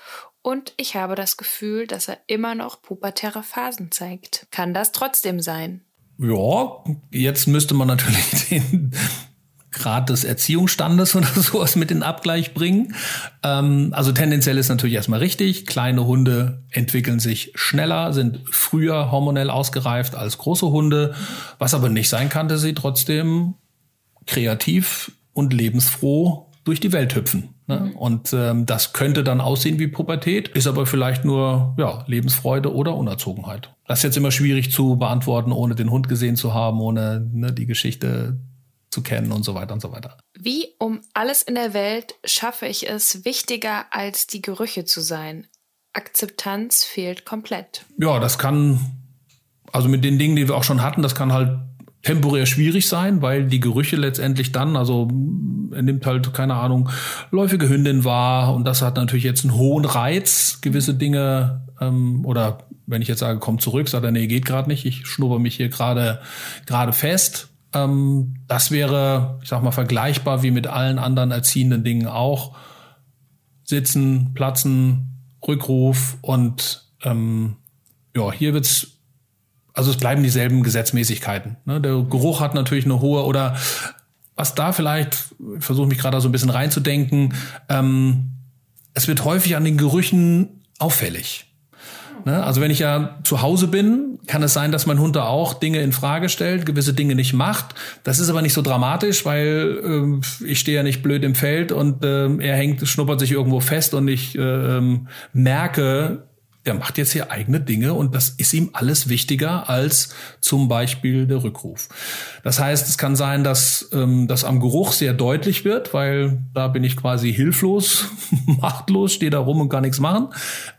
und ich habe das Gefühl, dass er immer noch pubertäre Phasen zeigt. Kann das trotzdem sein? Ja, jetzt müsste man natürlich <laughs> den, Grad des Erziehungsstandes <laughs> oder sowas mit in Abgleich bringen. Ähm, also tendenziell ist natürlich erstmal richtig. Kleine Hunde entwickeln sich schneller, sind früher hormonell ausgereift als große Hunde. Was aber nicht sein kann, dass sie trotzdem kreativ und lebensfroh durch die Welt hüpfen. Ne? Mhm. Und ähm, das könnte dann aussehen wie Pubertät, ist aber vielleicht nur ja, Lebensfreude oder Unerzogenheit. Das ist jetzt immer schwierig zu beantworten, ohne den Hund gesehen zu haben, ohne ne, die Geschichte zu kennen und so weiter und so weiter. Wie um alles in der Welt schaffe ich es, wichtiger als die Gerüche zu sein? Akzeptanz fehlt komplett. Ja, das kann, also mit den Dingen, die wir auch schon hatten, das kann halt temporär schwierig sein, weil die Gerüche letztendlich dann, also er nimmt halt, keine Ahnung, läufige Hündin wahr und das hat natürlich jetzt einen hohen Reiz, gewisse Dinge ähm, oder wenn ich jetzt sage, komm zurück, sagt er, nee, geht gerade nicht, ich schnupper mich hier gerade gerade fest ähm, das wäre, ich sag mal, vergleichbar wie mit allen anderen erziehenden Dingen auch. Sitzen, platzen, Rückruf und ähm, ja, hier wird's, also es bleiben dieselben Gesetzmäßigkeiten. Ne? Der Geruch hat natürlich eine hohe oder was da vielleicht, ich versuche mich gerade so ein bisschen reinzudenken, ähm, es wird häufig an den Gerüchen auffällig. Ne? Also wenn ich ja zu Hause bin, kann es sein, dass mein Hund da auch Dinge in Frage stellt, gewisse Dinge nicht macht. Das ist aber nicht so dramatisch, weil äh, ich stehe ja nicht blöd im Feld und äh, er hängt, schnuppert sich irgendwo fest und ich äh, merke der macht jetzt hier eigene Dinge und das ist ihm alles wichtiger als zum Beispiel der Rückruf. Das heißt, es kann sein, dass ähm, das am Geruch sehr deutlich wird, weil da bin ich quasi hilflos, <laughs> machtlos, stehe da rum und kann nichts machen.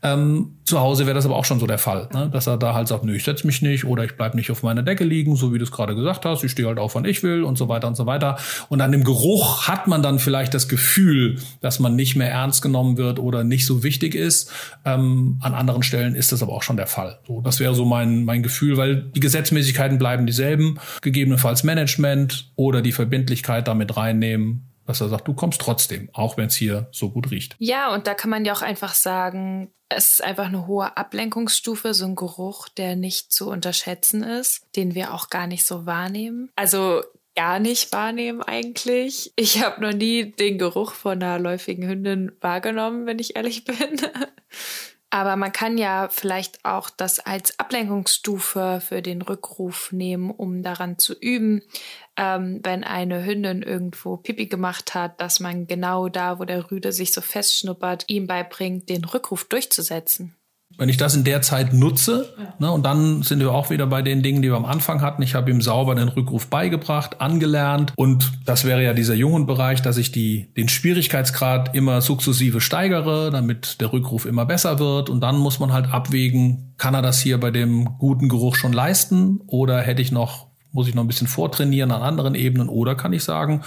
Ähm, zu Hause wäre das aber auch schon so der Fall, ne? dass er da halt sagt, nö, ich setze mich nicht oder ich bleib nicht auf meiner Decke liegen, so wie du es gerade gesagt hast, ich stehe halt auf, wann ich will und so weiter und so weiter. Und an dem Geruch hat man dann vielleicht das Gefühl, dass man nicht mehr ernst genommen wird oder nicht so wichtig ist. Ähm, an anderen Stellen ist das aber auch schon der Fall. So, das wäre so mein, mein Gefühl, weil die Gesetzmäßigkeiten bleiben dieselben, gegebenenfalls Management oder die Verbindlichkeit damit reinnehmen dass er sagt, du kommst trotzdem, auch wenn es hier so gut riecht. Ja, und da kann man ja auch einfach sagen, es ist einfach eine hohe Ablenkungsstufe, so ein Geruch, der nicht zu unterschätzen ist, den wir auch gar nicht so wahrnehmen. Also gar nicht wahrnehmen eigentlich. Ich habe noch nie den Geruch von einer läufigen Hündin wahrgenommen, wenn ich ehrlich bin. <laughs> Aber man kann ja vielleicht auch das als Ablenkungsstufe für den Rückruf nehmen, um daran zu üben, ähm, wenn eine Hündin irgendwo Pipi gemacht hat, dass man genau da, wo der Rüde sich so festschnuppert, ihm beibringt, den Rückruf durchzusetzen. Wenn ich das in der Zeit nutze, ja. ne, und dann sind wir auch wieder bei den Dingen, die wir am Anfang hatten. Ich habe ihm sauber den Rückruf beigebracht, angelernt. Und das wäre ja dieser jungen Bereich, dass ich die, den Schwierigkeitsgrad immer sukzessive steigere, damit der Rückruf immer besser wird. Und dann muss man halt abwägen, kann er das hier bei dem guten Geruch schon leisten oder hätte ich noch muss ich noch ein bisschen vortrainieren an anderen Ebenen oder kann ich sagen,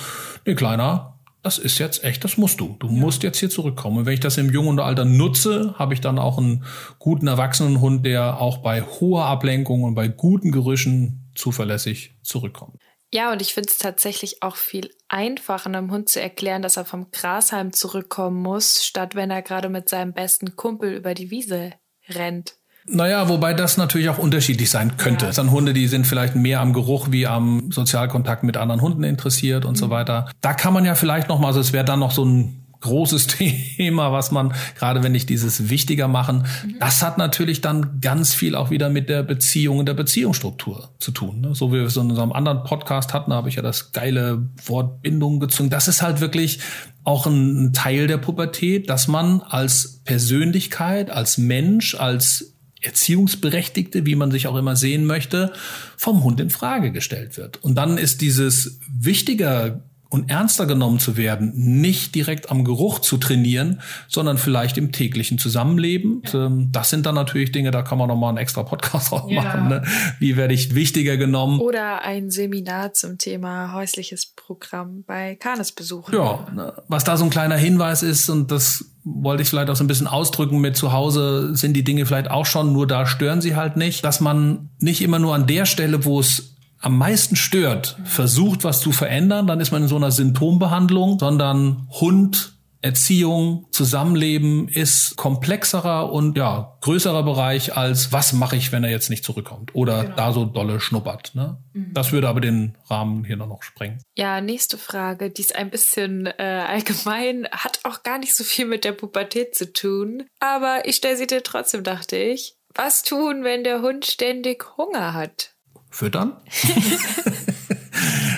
nee, Kleiner, das ist jetzt echt, das musst du. Du ja. musst jetzt hier zurückkommen. Und wenn ich das im jungen Alter nutze, habe ich dann auch einen guten erwachsenen Hund, der auch bei hoher Ablenkung und bei guten Gerüchen zuverlässig zurückkommt. Ja, und ich finde es tatsächlich auch viel einfacher, einem Hund zu erklären, dass er vom Grashalm zurückkommen muss, statt wenn er gerade mit seinem besten Kumpel über die Wiese rennt. Naja, wobei das natürlich auch unterschiedlich sein könnte. Es sind Hunde, die sind vielleicht mehr am Geruch wie am Sozialkontakt mit anderen Hunden interessiert und mhm. so weiter. Da kann man ja vielleicht noch mal, also es wäre dann noch so ein großes <laughs> Thema, was man, gerade wenn ich dieses wichtiger machen, mhm. das hat natürlich dann ganz viel auch wieder mit der Beziehung und der Beziehungsstruktur zu tun. Ne? So wie wir es in unserem anderen Podcast hatten, habe ich ja das geile Wort Bindung gezogen. Das ist halt wirklich auch ein Teil der Pubertät, dass man als Persönlichkeit, als Mensch, als Erziehungsberechtigte, wie man sich auch immer sehen möchte, vom Hund in Frage gestellt wird. Und dann ist dieses wichtiger und ernster genommen zu werden, nicht direkt am Geruch zu trainieren, sondern vielleicht im täglichen Zusammenleben. Ja. Ähm, das sind dann natürlich Dinge, da kann man nochmal einen extra Podcast drauf ja. machen. Ne? Wie werde ich wichtiger genommen? Oder ein Seminar zum Thema häusliches Programm bei Kanes besuchen. Ja, ne? was da so ein kleiner Hinweis ist, und das wollte ich vielleicht auch so ein bisschen ausdrücken mit zu Hause sind die Dinge vielleicht auch schon, nur da stören sie halt nicht, dass man nicht immer nur an der Stelle, wo es am meisten stört, versucht was zu verändern, dann ist man in so einer Symptombehandlung, sondern Hund, Erziehung, Zusammenleben ist komplexerer und ja, größerer Bereich als was mache ich, wenn er jetzt nicht zurückkommt oder genau. da so dolle schnuppert. Ne? Mhm. Das würde aber den Rahmen hier noch sprengen. Ja, nächste Frage, die ist ein bisschen äh, allgemein, hat auch gar nicht so viel mit der Pubertät zu tun, aber ich stelle sie dir trotzdem, dachte ich. Was tun, wenn der Hund ständig Hunger hat? füttern. <laughs>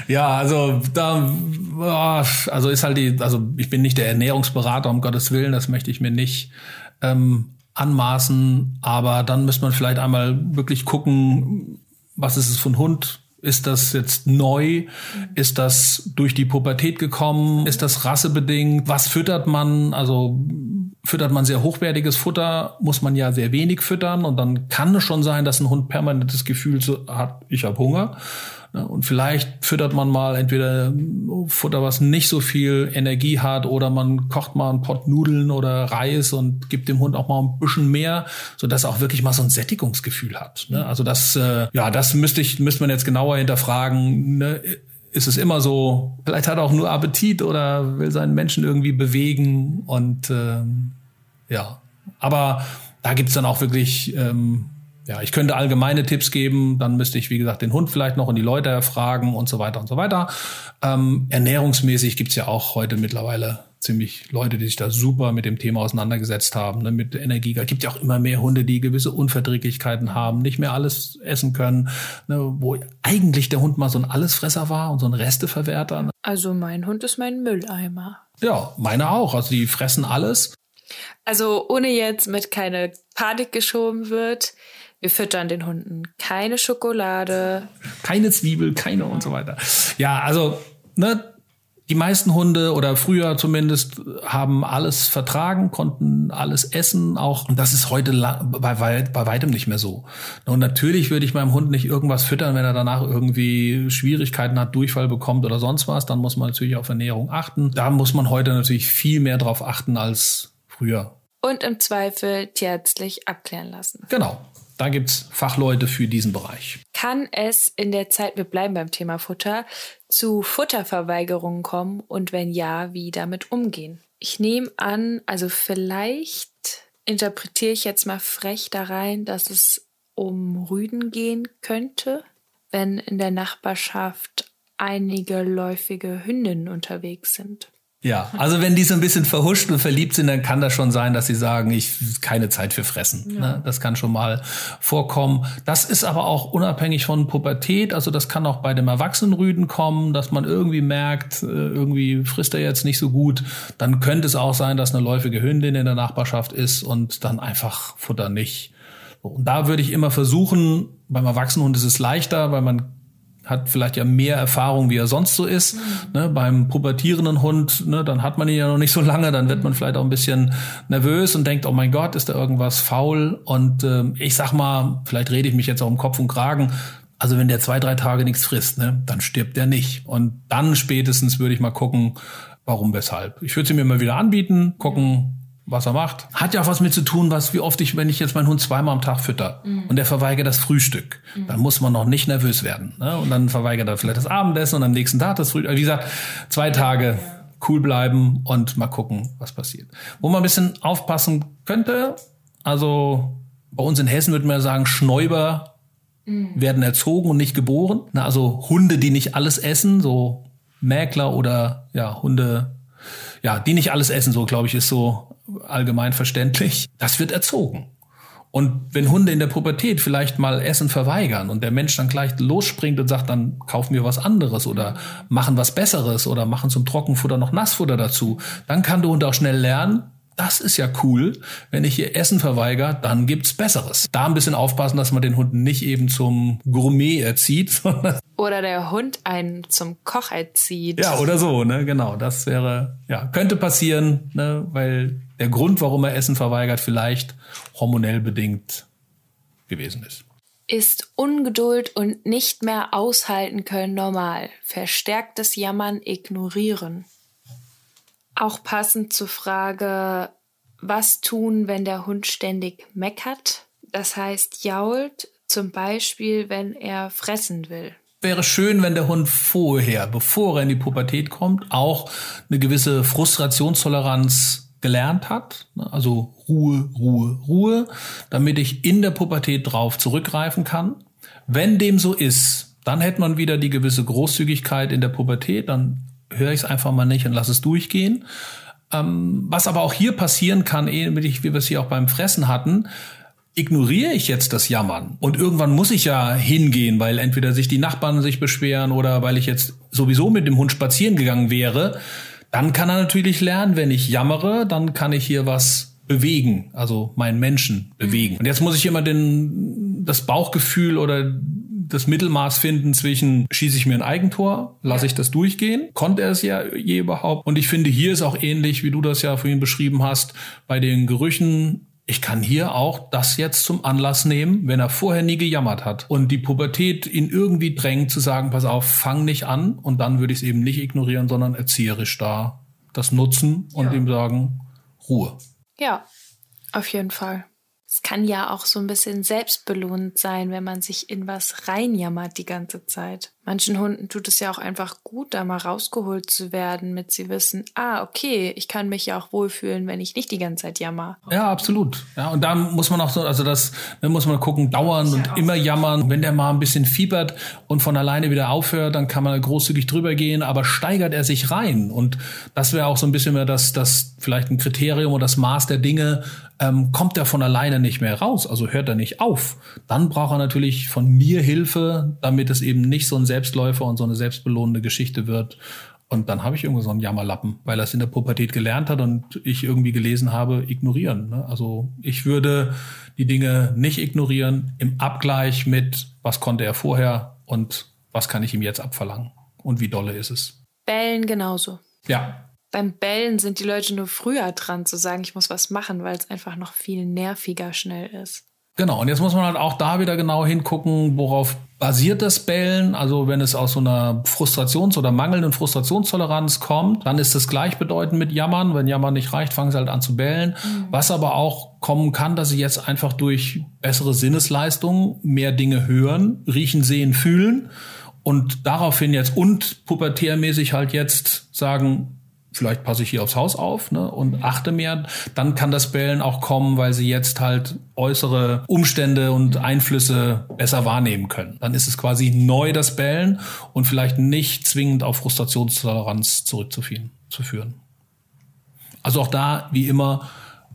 ja, also da, also ist halt die, also ich bin nicht der Ernährungsberater, um Gottes Willen, das möchte ich mir nicht ähm, anmaßen, aber dann müsste man vielleicht einmal wirklich gucken, was ist es für ein Hund? Ist das jetzt neu? Ist das durch die Pubertät gekommen? Ist das rassebedingt? Was füttert man? Also füttert man sehr hochwertiges Futter, muss man ja sehr wenig füttern und dann kann es schon sein, dass ein Hund permanentes Gefühl hat, ich habe Hunger. Und vielleicht füttert man mal entweder Futter, was nicht so viel Energie hat, oder man kocht mal einen Pott Nudeln oder Reis und gibt dem Hund auch mal ein bisschen mehr, so dass er auch wirklich mal so ein Sättigungsgefühl hat. Ne? Also das, äh, ja, das müsste ich, müsste man jetzt genauer hinterfragen. Ne? ist es immer so, vielleicht hat er auch nur Appetit oder will seinen Menschen irgendwie bewegen und ähm, ja, aber da gibt's dann auch wirklich, ähm, ja, ich könnte allgemeine Tipps geben, dann müsste ich, wie gesagt, den Hund vielleicht noch und die Leute erfragen und so weiter und so weiter. Ähm, ernährungsmäßig gibt's ja auch heute mittlerweile ziemlich Leute, die sich da super mit dem Thema auseinandergesetzt haben, ne, mit Energie. Es gibt ja auch immer mehr Hunde, die gewisse Unverträglichkeiten haben, nicht mehr alles essen können, ne, wo eigentlich der Hund mal so ein Allesfresser war und so ein Resteverwerter. Ne. Also mein Hund ist mein Mülleimer. Ja, meine auch. Also die fressen alles. Also ohne jetzt mit keine Panik geschoben wird, wir füttern den Hunden keine Schokolade. Keine Zwiebel, keine und so weiter. Ja, also, ne, die meisten Hunde oder früher zumindest haben alles vertragen, konnten alles essen, auch und das ist heute bei, weit, bei weitem nicht mehr so. Und natürlich würde ich meinem Hund nicht irgendwas füttern, wenn er danach irgendwie Schwierigkeiten hat, Durchfall bekommt oder sonst was. Dann muss man natürlich auf Ernährung achten. Da muss man heute natürlich viel mehr drauf achten als früher. Und im Zweifel tierärztlich abklären lassen. Genau. Da gibt's Fachleute für diesen Bereich. Kann es in der Zeit, wir bleiben beim Thema Futter, zu Futterverweigerungen kommen und wenn ja, wie damit umgehen? Ich nehme an, also vielleicht interpretiere ich jetzt mal frech da rein, dass es um Rüden gehen könnte, wenn in der Nachbarschaft einige läufige Hündinnen unterwegs sind. Ja, also wenn die so ein bisschen verhuscht und verliebt sind, dann kann das schon sein, dass sie sagen, ich keine Zeit für Fressen. Ja. Ne? Das kann schon mal vorkommen. Das ist aber auch unabhängig von Pubertät. Also das kann auch bei dem Erwachsenenrüden kommen, dass man irgendwie merkt, äh, irgendwie frisst er jetzt nicht so gut. Dann könnte es auch sein, dass eine läufige Hündin in der Nachbarschaft ist und dann einfach Futter nicht. Und da würde ich immer versuchen, beim Erwachsenenhund ist es leichter, weil man hat vielleicht ja mehr Erfahrung, wie er sonst so ist. Mhm. Ne, beim pubertierenden Hund, ne, dann hat man ihn ja noch nicht so lange, dann wird man vielleicht auch ein bisschen nervös und denkt, oh mein Gott, ist da irgendwas faul? Und äh, ich sag mal, vielleicht rede ich mich jetzt auch um Kopf und Kragen. Also wenn der zwei, drei Tage nichts frisst, ne, dann stirbt der nicht. Und dann spätestens würde ich mal gucken, warum, weshalb. Ich würde sie mir mal wieder anbieten, gucken, was er macht. Hat ja auch was mit zu tun, was wie oft ich, wenn ich jetzt meinen Hund zweimal am Tag fütter mhm. und der verweigert das Frühstück, mhm. dann muss man noch nicht nervös werden. Ne? Und dann verweigert er vielleicht das Abendessen und am nächsten Tag das Frühstück. Wie gesagt, zwei Tage cool bleiben und mal gucken, was passiert. Wo man ein bisschen aufpassen könnte, also bei uns in Hessen würde man sagen, Schnäuber mhm. werden erzogen und nicht geboren. Na, also Hunde, die nicht alles essen, so Mäkler oder ja, Hunde, ja, die nicht alles essen, so glaube ich, ist so allgemein verständlich, das wird erzogen. Und wenn Hunde in der Pubertät vielleicht mal Essen verweigern und der Mensch dann gleich losspringt und sagt, dann kaufen wir was anderes oder machen was Besseres oder machen zum Trockenfutter noch Nassfutter dazu, dann kann der Hund auch schnell lernen, das ist ja cool. Wenn ich hier Essen verweigere, dann gibt's Besseres. Da ein bisschen aufpassen, dass man den Hund nicht eben zum Gourmet erzieht. <laughs> Oder der Hund einen zum Koch erzieht. Ja, oder so, ne, genau. Das wäre, ja, könnte passieren, ne, weil der Grund, warum er Essen verweigert, vielleicht hormonell bedingt gewesen ist. Ist Ungeduld und nicht mehr aushalten können normal? Verstärktes Jammern ignorieren? Auch passend zur Frage, was tun, wenn der Hund ständig meckert? Das heißt, jault, zum Beispiel, wenn er fressen will. Wäre schön, wenn der Hund vorher, bevor er in die Pubertät kommt, auch eine gewisse Frustrationstoleranz gelernt hat. Also Ruhe, Ruhe, Ruhe, damit ich in der Pubertät drauf zurückgreifen kann. Wenn dem so ist, dann hätte man wieder die gewisse Großzügigkeit in der Pubertät, dann höre ich es einfach mal nicht und lasse es durchgehen. Ähm, was aber auch hier passieren kann, ähnlich wie wir es hier auch beim Fressen hatten, ignoriere ich jetzt das Jammern und irgendwann muss ich ja hingehen, weil entweder sich die Nachbarn sich beschweren oder weil ich jetzt sowieso mit dem Hund spazieren gegangen wäre, dann kann er natürlich lernen, wenn ich jammere, dann kann ich hier was bewegen, also meinen Menschen bewegen. Und jetzt muss ich immer den, das Bauchgefühl oder das Mittelmaß finden zwischen schieße ich mir ein Eigentor, lasse ich das durchgehen, konnte er es ja je überhaupt. Und ich finde, hier ist auch ähnlich, wie du das ja vorhin beschrieben hast, bei den Gerüchen ich kann hier auch das jetzt zum Anlass nehmen, wenn er vorher nie gejammert hat und die Pubertät ihn irgendwie drängt zu sagen, pass auf, fang nicht an und dann würde ich es eben nicht ignorieren, sondern erzieherisch da das nutzen und ja. ihm sagen, Ruhe. Ja, auf jeden Fall. Es kann ja auch so ein bisschen selbstbelohnend sein, wenn man sich in was reinjammert die ganze Zeit. Manchen Hunden tut es ja auch einfach gut, da mal rausgeholt zu werden, mit sie wissen, ah, okay, ich kann mich ja auch wohlfühlen, wenn ich nicht die ganze Zeit jammer. Ja, absolut. Ja, und da muss man auch so, also das, da muss man gucken, dauern und immer jammern. Wenn der mal ein bisschen fiebert und von alleine wieder aufhört, dann kann man großzügig drüber gehen, aber steigert er sich rein. Und das wäre auch so ein bisschen mehr das, das vielleicht ein Kriterium oder das Maß der Dinge, ähm, kommt er von alleine nicht mehr raus, also hört er nicht auf, dann braucht er natürlich von mir Hilfe, damit es eben nicht so ein Selbstläufer und so eine selbstbelohnende Geschichte wird. Und dann habe ich irgendwie so einen Jammerlappen, weil er es in der Pubertät gelernt hat und ich irgendwie gelesen habe, ignorieren. Ne? Also ich würde die Dinge nicht ignorieren im Abgleich mit, was konnte er vorher und was kann ich ihm jetzt abverlangen und wie dolle ist es. Bellen genauso. Ja. Beim Bellen sind die Leute nur früher dran zu sagen, ich muss was machen, weil es einfach noch viel nerviger schnell ist. Genau, und jetzt muss man halt auch da wieder genau hingucken, worauf basiert das Bellen. Also wenn es aus so einer Frustrations- oder mangelnden Frustrationstoleranz kommt, dann ist das gleichbedeutend mit Jammern. Wenn Jammern nicht reicht, fangen sie halt an zu bellen. Mhm. Was aber auch kommen kann, dass sie jetzt einfach durch bessere Sinnesleistungen mehr Dinge hören, riechen, sehen, fühlen und daraufhin jetzt und pubertärmäßig halt jetzt sagen, vielleicht passe ich hier aufs Haus auf ne, und achte mehr, dann kann das Bellen auch kommen, weil sie jetzt halt äußere Umstände und Einflüsse besser wahrnehmen können. Dann ist es quasi neu das Bellen und vielleicht nicht zwingend auf Frustrationstoleranz zurückzuführen. Zu führen. Also auch da, wie immer,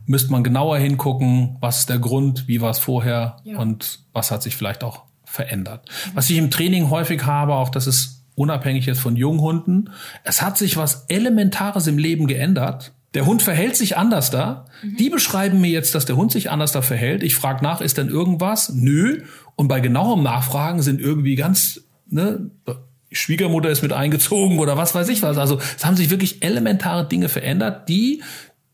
müsste man genauer hingucken, was ist der Grund, wie war es vorher ja. und was hat sich vielleicht auch verändert. Was ich im Training häufig habe, auch das ist unabhängig jetzt von Junghunden. Es hat sich was Elementares im Leben geändert. Der Hund verhält sich anders da. Mhm. Die beschreiben mir jetzt, dass der Hund sich anders da verhält. Ich frage nach, ist denn irgendwas? Nö. Und bei genauem Nachfragen sind irgendwie ganz, ne, Schwiegermutter ist mit eingezogen oder was weiß ich was. Also es haben sich wirklich elementare Dinge verändert, die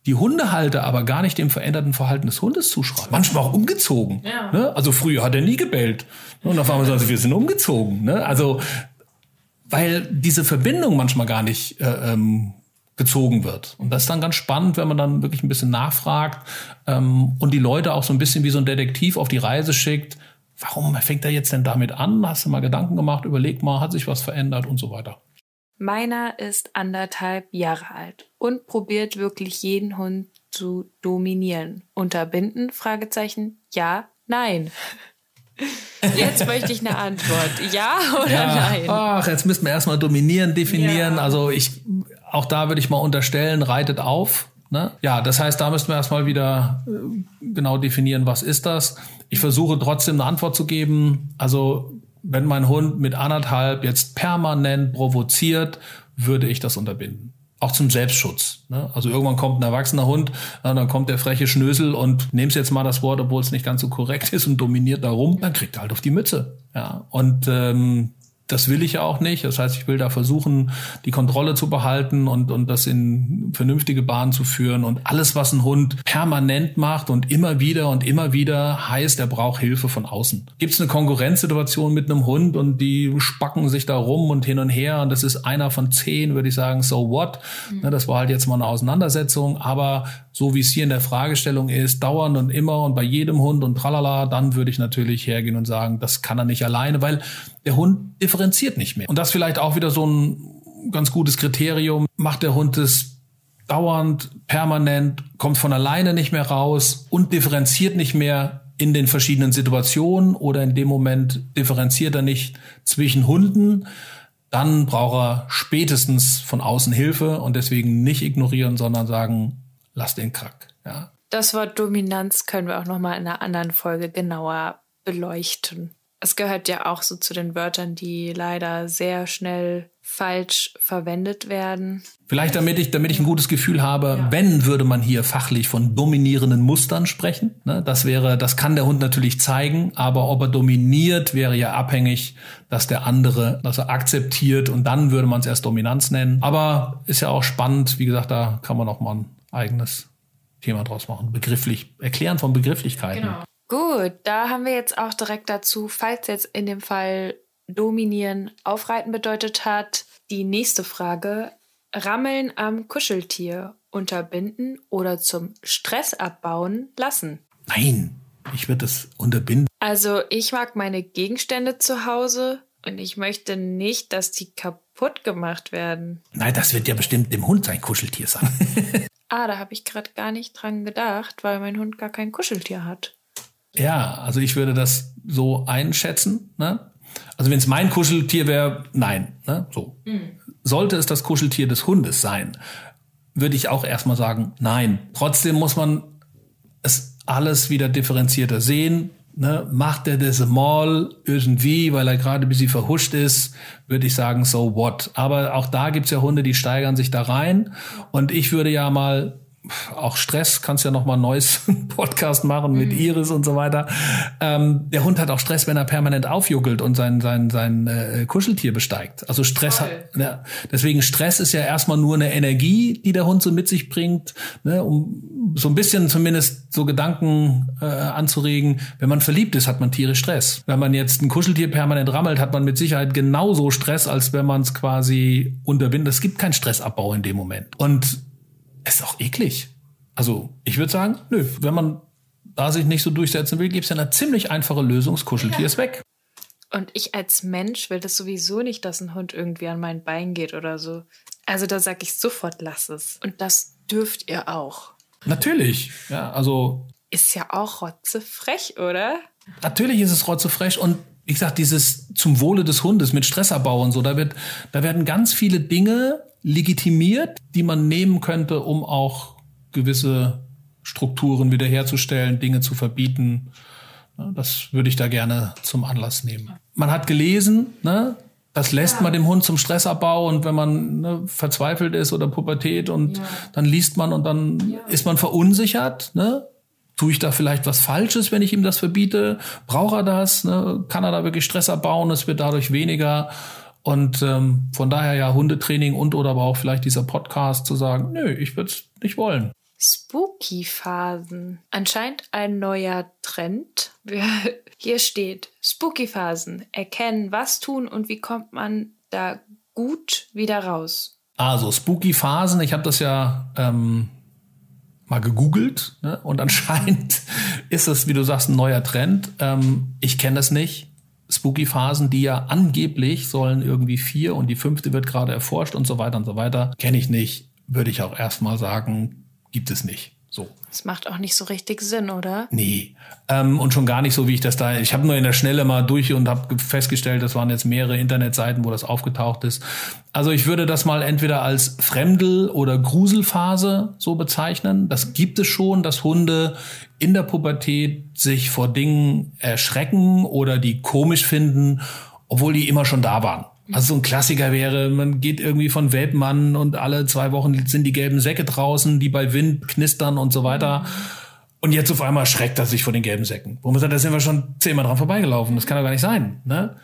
die Hundehalter aber gar nicht dem veränderten Verhalten des Hundes zuschreiben. Manchmal auch umgezogen. Ja. Ne? Also früher hat er nie gebellt. Und auf einmal sagen sie, wir sind umgezogen. Ne? Also weil diese Verbindung manchmal gar nicht äh, ähm, gezogen wird. Und das ist dann ganz spannend, wenn man dann wirklich ein bisschen nachfragt ähm, und die Leute auch so ein bisschen wie so ein Detektiv auf die Reise schickt. Warum fängt er jetzt denn damit an? Hast du mal Gedanken gemacht? Überleg mal, hat sich was verändert und so weiter. Meiner ist anderthalb Jahre alt und probiert wirklich jeden Hund zu dominieren. Unterbinden? Fragezeichen. Ja, nein. Jetzt möchte ich eine Antwort. Ja oder ja. nein? Ach, jetzt müssen wir erstmal dominieren, definieren. Ja. Also ich, auch da würde ich mal unterstellen, reitet auf. Ne? Ja, das heißt, da müssen wir erstmal wieder äh, genau definieren, was ist das. Ich versuche trotzdem eine Antwort zu geben. Also wenn mein Hund mit anderthalb jetzt permanent provoziert, würde ich das unterbinden auch zum Selbstschutz. Ne? Also irgendwann kommt ein erwachsener Hund, dann kommt der freche Schnösel und nimmst jetzt mal das Wort, obwohl es nicht ganz so korrekt <laughs> ist und dominiert darum, dann kriegt er halt auf die Mütze. Ja, und ähm, das will ich ja auch nicht. Das heißt, ich will da versuchen, die Kontrolle zu behalten und, und das in vernünftige Bahnen zu führen. Und alles, was ein Hund permanent macht und immer wieder und immer wieder, heißt, er braucht Hilfe von außen. Gibt es eine Konkurrenzsituation mit einem Hund und die spacken sich da rum und hin und her und das ist einer von zehn, würde ich sagen, so what? Mhm. Das war halt jetzt mal eine Auseinandersetzung, aber so wie es hier in der Fragestellung ist, dauernd und immer und bei jedem Hund und tralala, dann würde ich natürlich hergehen und sagen, das kann er nicht alleine, weil der Hund differenziert nicht mehr. Und das vielleicht auch wieder so ein ganz gutes Kriterium. Macht der Hund es dauernd, permanent, kommt von alleine nicht mehr raus und differenziert nicht mehr in den verschiedenen Situationen oder in dem Moment differenziert er nicht zwischen Hunden, dann braucht er spätestens von außen Hilfe und deswegen nicht ignorieren, sondern sagen, lass den Krack. Ja. Das Wort Dominanz können wir auch noch mal in einer anderen Folge genauer beleuchten es gehört ja auch so zu den Wörtern, die leider sehr schnell falsch verwendet werden. Vielleicht damit ich, damit ich ein gutes Gefühl habe, ja. wenn würde man hier fachlich von dominierenden Mustern sprechen. Ne? Das wäre, das kann der Hund natürlich zeigen, aber ob er dominiert, wäre ja abhängig, dass der andere, dass er akzeptiert und dann würde man es erst Dominanz nennen. Aber ist ja auch spannend, wie gesagt, da kann man auch mal ein eigenes Thema draus machen. Begrifflich, erklären von Begrifflichkeiten. Genau. Gut, da haben wir jetzt auch direkt dazu, falls jetzt in dem Fall dominieren aufreiten bedeutet hat, die nächste Frage. Rammeln am Kuscheltier unterbinden oder zum Stress abbauen lassen? Nein, ich würde das unterbinden. Also ich mag meine Gegenstände zu Hause und ich möchte nicht, dass die kaputt gemacht werden. Nein, das wird ja bestimmt dem Hund sein Kuscheltier sein. <laughs> ah, da habe ich gerade gar nicht dran gedacht, weil mein Hund gar kein Kuscheltier hat. Ja, also ich würde das so einschätzen. Ne? Also wenn es mein Kuscheltier wäre, nein. Ne? So. Mhm. Sollte es das Kuscheltier des Hundes sein, würde ich auch erstmal sagen, nein. Trotzdem muss man es alles wieder differenzierter sehen. Ne, macht er das mal irgendwie, weil er gerade ein bisschen verhuscht ist, würde ich sagen, so what. Aber auch da gibt's ja Hunde, die steigern sich da rein. Und ich würde ja mal auch Stress, kannst ja noch mal ein neues <laughs> Podcast machen mit mhm. Iris und so weiter. Ähm, der Hund hat auch Stress, wenn er permanent aufjuckelt und sein sein sein äh, Kuscheltier besteigt. Also Stress hat, ja, deswegen Stress ist ja erstmal nur eine Energie, die der Hund so mit sich bringt, ne, um so ein bisschen zumindest so Gedanken äh, anzuregen. Wenn man verliebt ist, hat man tierisch Stress. Wenn man jetzt ein Kuscheltier permanent rammelt, hat man mit Sicherheit genauso Stress, als wenn man es quasi unterbindet. Es gibt keinen Stressabbau in dem Moment. Und ist auch eklig. Also ich würde sagen, nö, wenn man da sich nicht so durchsetzen will, gibt es ja eine ziemlich einfache Lösung, das Kuscheltier ja. ist weg. Und ich als Mensch will das sowieso nicht, dass ein Hund irgendwie an mein Bein geht oder so. Also da sage ich sofort, lass es. Und das dürft ihr auch. Natürlich, ja, also. Ist ja auch rotzefrech, oder? Natürlich ist es rotzefrech und wie gesagt, dieses zum Wohle des Hundes mit Stressabbau und so, da wird, da werden ganz viele Dinge legitimiert, die man nehmen könnte, um auch gewisse Strukturen wiederherzustellen, Dinge zu verbieten. Das würde ich da gerne zum Anlass nehmen. Man hat gelesen, ne, das lässt ja. man dem Hund zum Stressabbau und wenn man ne, verzweifelt ist oder Pubertät und ja. dann liest man und dann ja. ist man verunsichert, ne? Tue ich da vielleicht was Falsches, wenn ich ihm das verbiete? Braucht er das? Ne? Kann er da wirklich Stress abbauen? Es wird dadurch weniger. Und ähm, von daher ja Hundetraining und oder aber auch vielleicht dieser Podcast zu sagen, nö, ich würde es nicht wollen. Spooky-Phasen. Anscheinend ein neuer Trend. <laughs> Hier steht Spooky-Phasen. Erkennen, was tun und wie kommt man da gut wieder raus. Also Spooky-Phasen, ich habe das ja ähm, mal gegoogelt ne? und anscheinend <laughs> ist das, wie du sagst, ein neuer Trend. Ähm, ich kenne das nicht. Spooky-Phasen, die ja angeblich sollen irgendwie vier und die fünfte wird gerade erforscht und so weiter und so weiter. Kenne ich nicht. Würde ich auch erstmal sagen, gibt es nicht. Das macht auch nicht so richtig Sinn, oder? Nee. Ähm, und schon gar nicht so, wie ich das da. Ich habe nur in der Schnelle mal durch und habe festgestellt, das waren jetzt mehrere Internetseiten, wo das aufgetaucht ist. Also ich würde das mal entweder als Fremdel- oder Gruselphase so bezeichnen. Das gibt es schon, dass Hunde in der Pubertät sich vor Dingen erschrecken oder die komisch finden, obwohl die immer schon da waren. Also so ein Klassiker wäre, man geht irgendwie von Welpenmann und alle zwei Wochen sind die gelben Säcke draußen, die bei Wind knistern und so weiter. Und jetzt auf einmal schreckt er sich vor den gelben Säcken. Wo man sagt, da sind wir schon zehnmal dran vorbeigelaufen. Das kann doch gar nicht sein. Ne?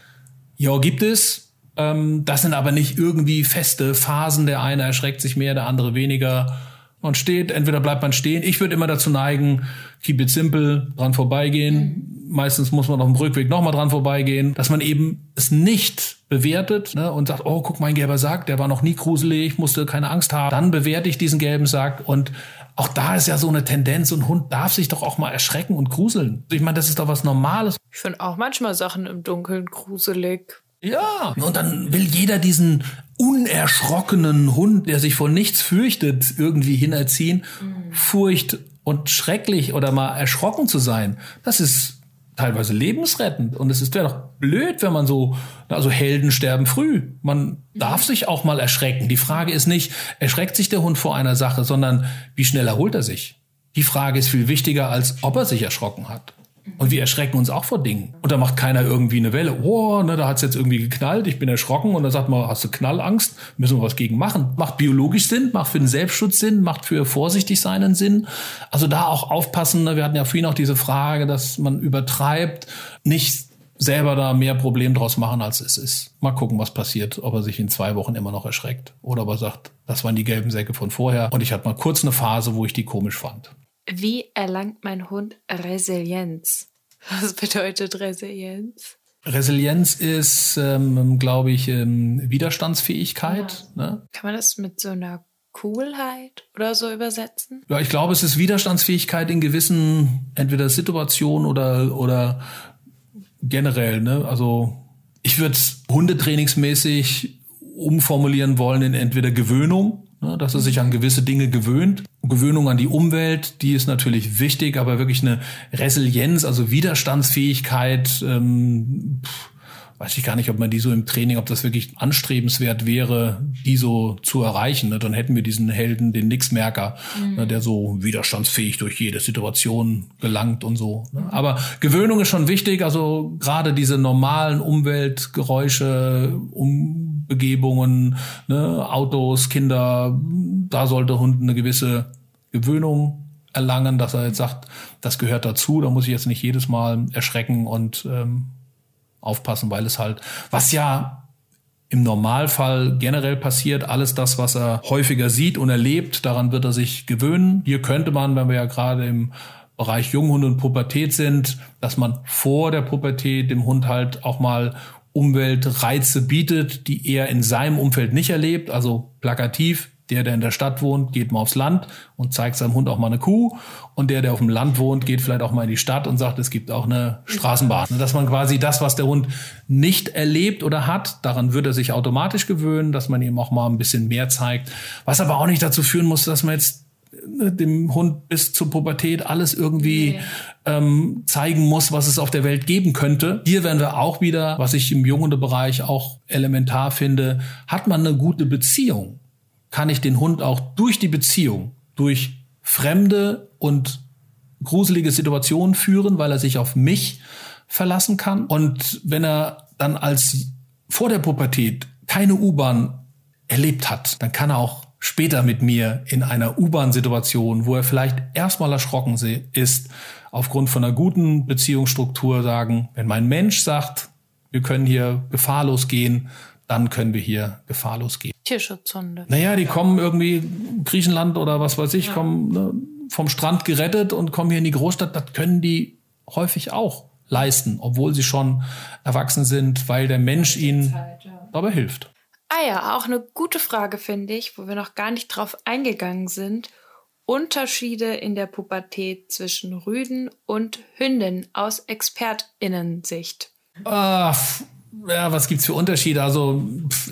Ja, gibt es. Ähm, das sind aber nicht irgendwie feste Phasen. Der eine erschreckt sich mehr, der andere weniger. Man steht, entweder bleibt man stehen. Ich würde immer dazu neigen, keep it simple, dran vorbeigehen. Meistens muss man auf dem Rückweg nochmal dran vorbeigehen, dass man eben es nicht bewertet ne, und sagt, oh, guck, mein gelber Sack, der war noch nie gruselig, musste keine Angst haben. Dann bewerte ich diesen gelben Sack und auch da ist ja so eine Tendenz, ein Hund darf sich doch auch mal erschrecken und gruseln. Ich meine, das ist doch was Normales. Ich finde auch manchmal Sachen im Dunkeln gruselig. Ja, und dann will jeder diesen unerschrockenen Hund, der sich vor nichts fürchtet, irgendwie hinerziehen. Mhm. Furcht und schrecklich oder mal erschrocken zu sein, das ist teilweise lebensrettend. Und es ist wäre doch blöd, wenn man so, also Helden sterben früh. Man darf sich auch mal erschrecken. Die Frage ist nicht, erschreckt sich der Hund vor einer Sache, sondern wie schnell erholt er sich? Die Frage ist viel wichtiger, als ob er sich erschrocken hat. Und wir erschrecken uns auch vor Dingen. Und da macht keiner irgendwie eine Welle. Oh, ne, da hat's jetzt irgendwie geknallt, ich bin erschrocken. Und dann sagt man, hast du Knallangst? Müssen wir was gegen machen. Macht biologisch Sinn, macht für den Selbstschutz Sinn, macht für vorsichtig seinen Sinn. Also da auch aufpassen. Ne? Wir hatten ja vorhin auch diese Frage, dass man übertreibt, nicht selber da mehr Problem draus machen, als es ist. Mal gucken, was passiert, ob er sich in zwei Wochen immer noch erschreckt. Oder ob er sagt, das waren die gelben Säcke von vorher. Und ich hatte mal kurz eine Phase, wo ich die komisch fand. Wie erlangt mein Hund Resilienz? Was bedeutet Resilienz? Resilienz ist, ähm, glaube ich, ähm, Widerstandsfähigkeit. Ja. Ne? Kann man das mit so einer Coolheit oder so übersetzen? Ja, ich glaube, es ist Widerstandsfähigkeit in gewissen entweder Situationen oder oder generell. Ne? Also ich würde es hundetrainingsmäßig umformulieren wollen in entweder Gewöhnung Ne, dass er sich an gewisse Dinge gewöhnt. Gewöhnung an die Umwelt, die ist natürlich wichtig, aber wirklich eine Resilienz, also Widerstandsfähigkeit, ähm, weiß ich gar nicht, ob man die so im Training, ob das wirklich anstrebenswert wäre, die so zu erreichen. Ne? Dann hätten wir diesen Helden, den Nixmerker, mhm. ne, der so widerstandsfähig durch jede Situation gelangt und so. Ne? Aber Gewöhnung ist schon wichtig. Also gerade diese normalen Umweltgeräusche, Umbegebungen, ne, Autos, Kinder, da sollte Hund eine gewisse Gewöhnung erlangen, dass er jetzt sagt, das gehört dazu, da muss ich jetzt nicht jedes Mal erschrecken und ähm, aufpassen, weil es halt, was ja im Normalfall generell passiert, alles das, was er häufiger sieht und erlebt, daran wird er sich gewöhnen. Hier könnte man, wenn wir ja gerade im Bereich Junghund und Pubertät sind, dass man vor der Pubertät dem Hund halt auch mal Umweltreize bietet, die er in seinem Umfeld nicht erlebt, also plakativ der, der in der Stadt wohnt, geht mal aufs Land und zeigt seinem Hund auch mal eine Kuh. Und der, der auf dem Land wohnt, geht vielleicht auch mal in die Stadt und sagt, es gibt auch eine Straßenbahn. Dass man quasi das, was der Hund nicht erlebt oder hat, daran wird er sich automatisch gewöhnen, dass man ihm auch mal ein bisschen mehr zeigt. Was aber auch nicht dazu führen muss, dass man jetzt dem Hund bis zur Pubertät alles irgendwie nee. ähm, zeigen muss, was es auf der Welt geben könnte. Hier werden wir auch wieder, was ich im Jungenbereich auch elementar finde, hat man eine gute Beziehung kann ich den Hund auch durch die Beziehung, durch fremde und gruselige Situationen führen, weil er sich auf mich verlassen kann. Und wenn er dann als vor der Pubertät keine U-Bahn erlebt hat, dann kann er auch später mit mir in einer U-Bahn-Situation, wo er vielleicht erstmal erschrocken ist, aufgrund von einer guten Beziehungsstruktur sagen, wenn mein Mensch sagt, wir können hier gefahrlos gehen, dann können wir hier gefahrlos gehen. Tierschutzhunde. Naja, die kommen irgendwie Griechenland oder was weiß ich, ja. kommen ne, vom Strand gerettet und kommen hier in die Großstadt. Das können die häufig auch leisten, obwohl sie schon erwachsen sind, weil der Mensch ihnen dabei hilft. Ah ja, auch eine gute Frage finde ich, wo wir noch gar nicht drauf eingegangen sind. Unterschiede in der Pubertät zwischen Rüden und Hünden aus ExpertInnen-Sicht. Ah, ja, was gibt's für Unterschiede? Also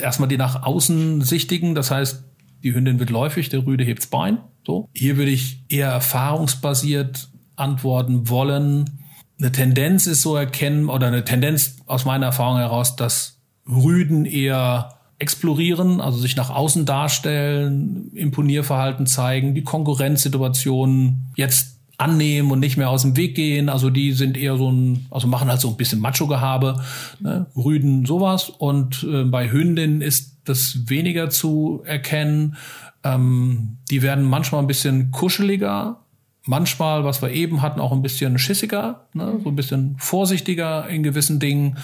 erstmal die nach außen sichtigen, das heißt, die Hündin wird läufig, der Rüde hebt's Bein. So. Hier würde ich eher erfahrungsbasiert antworten wollen. Eine Tendenz ist so erkennen, oder eine Tendenz aus meiner Erfahrung heraus, dass Rüden eher explorieren, also sich nach außen darstellen, Imponierverhalten zeigen, die Konkurrenzsituationen jetzt annehmen und nicht mehr aus dem Weg gehen. Also die sind eher so ein, also machen halt so ein bisschen Macho-Gehabe, ne? Rüden sowas. Und äh, bei Hündinnen ist das weniger zu erkennen. Ähm, die werden manchmal ein bisschen kuscheliger, manchmal, was wir eben hatten, auch ein bisschen schissiger, ne? so ein bisschen vorsichtiger in gewissen Dingen.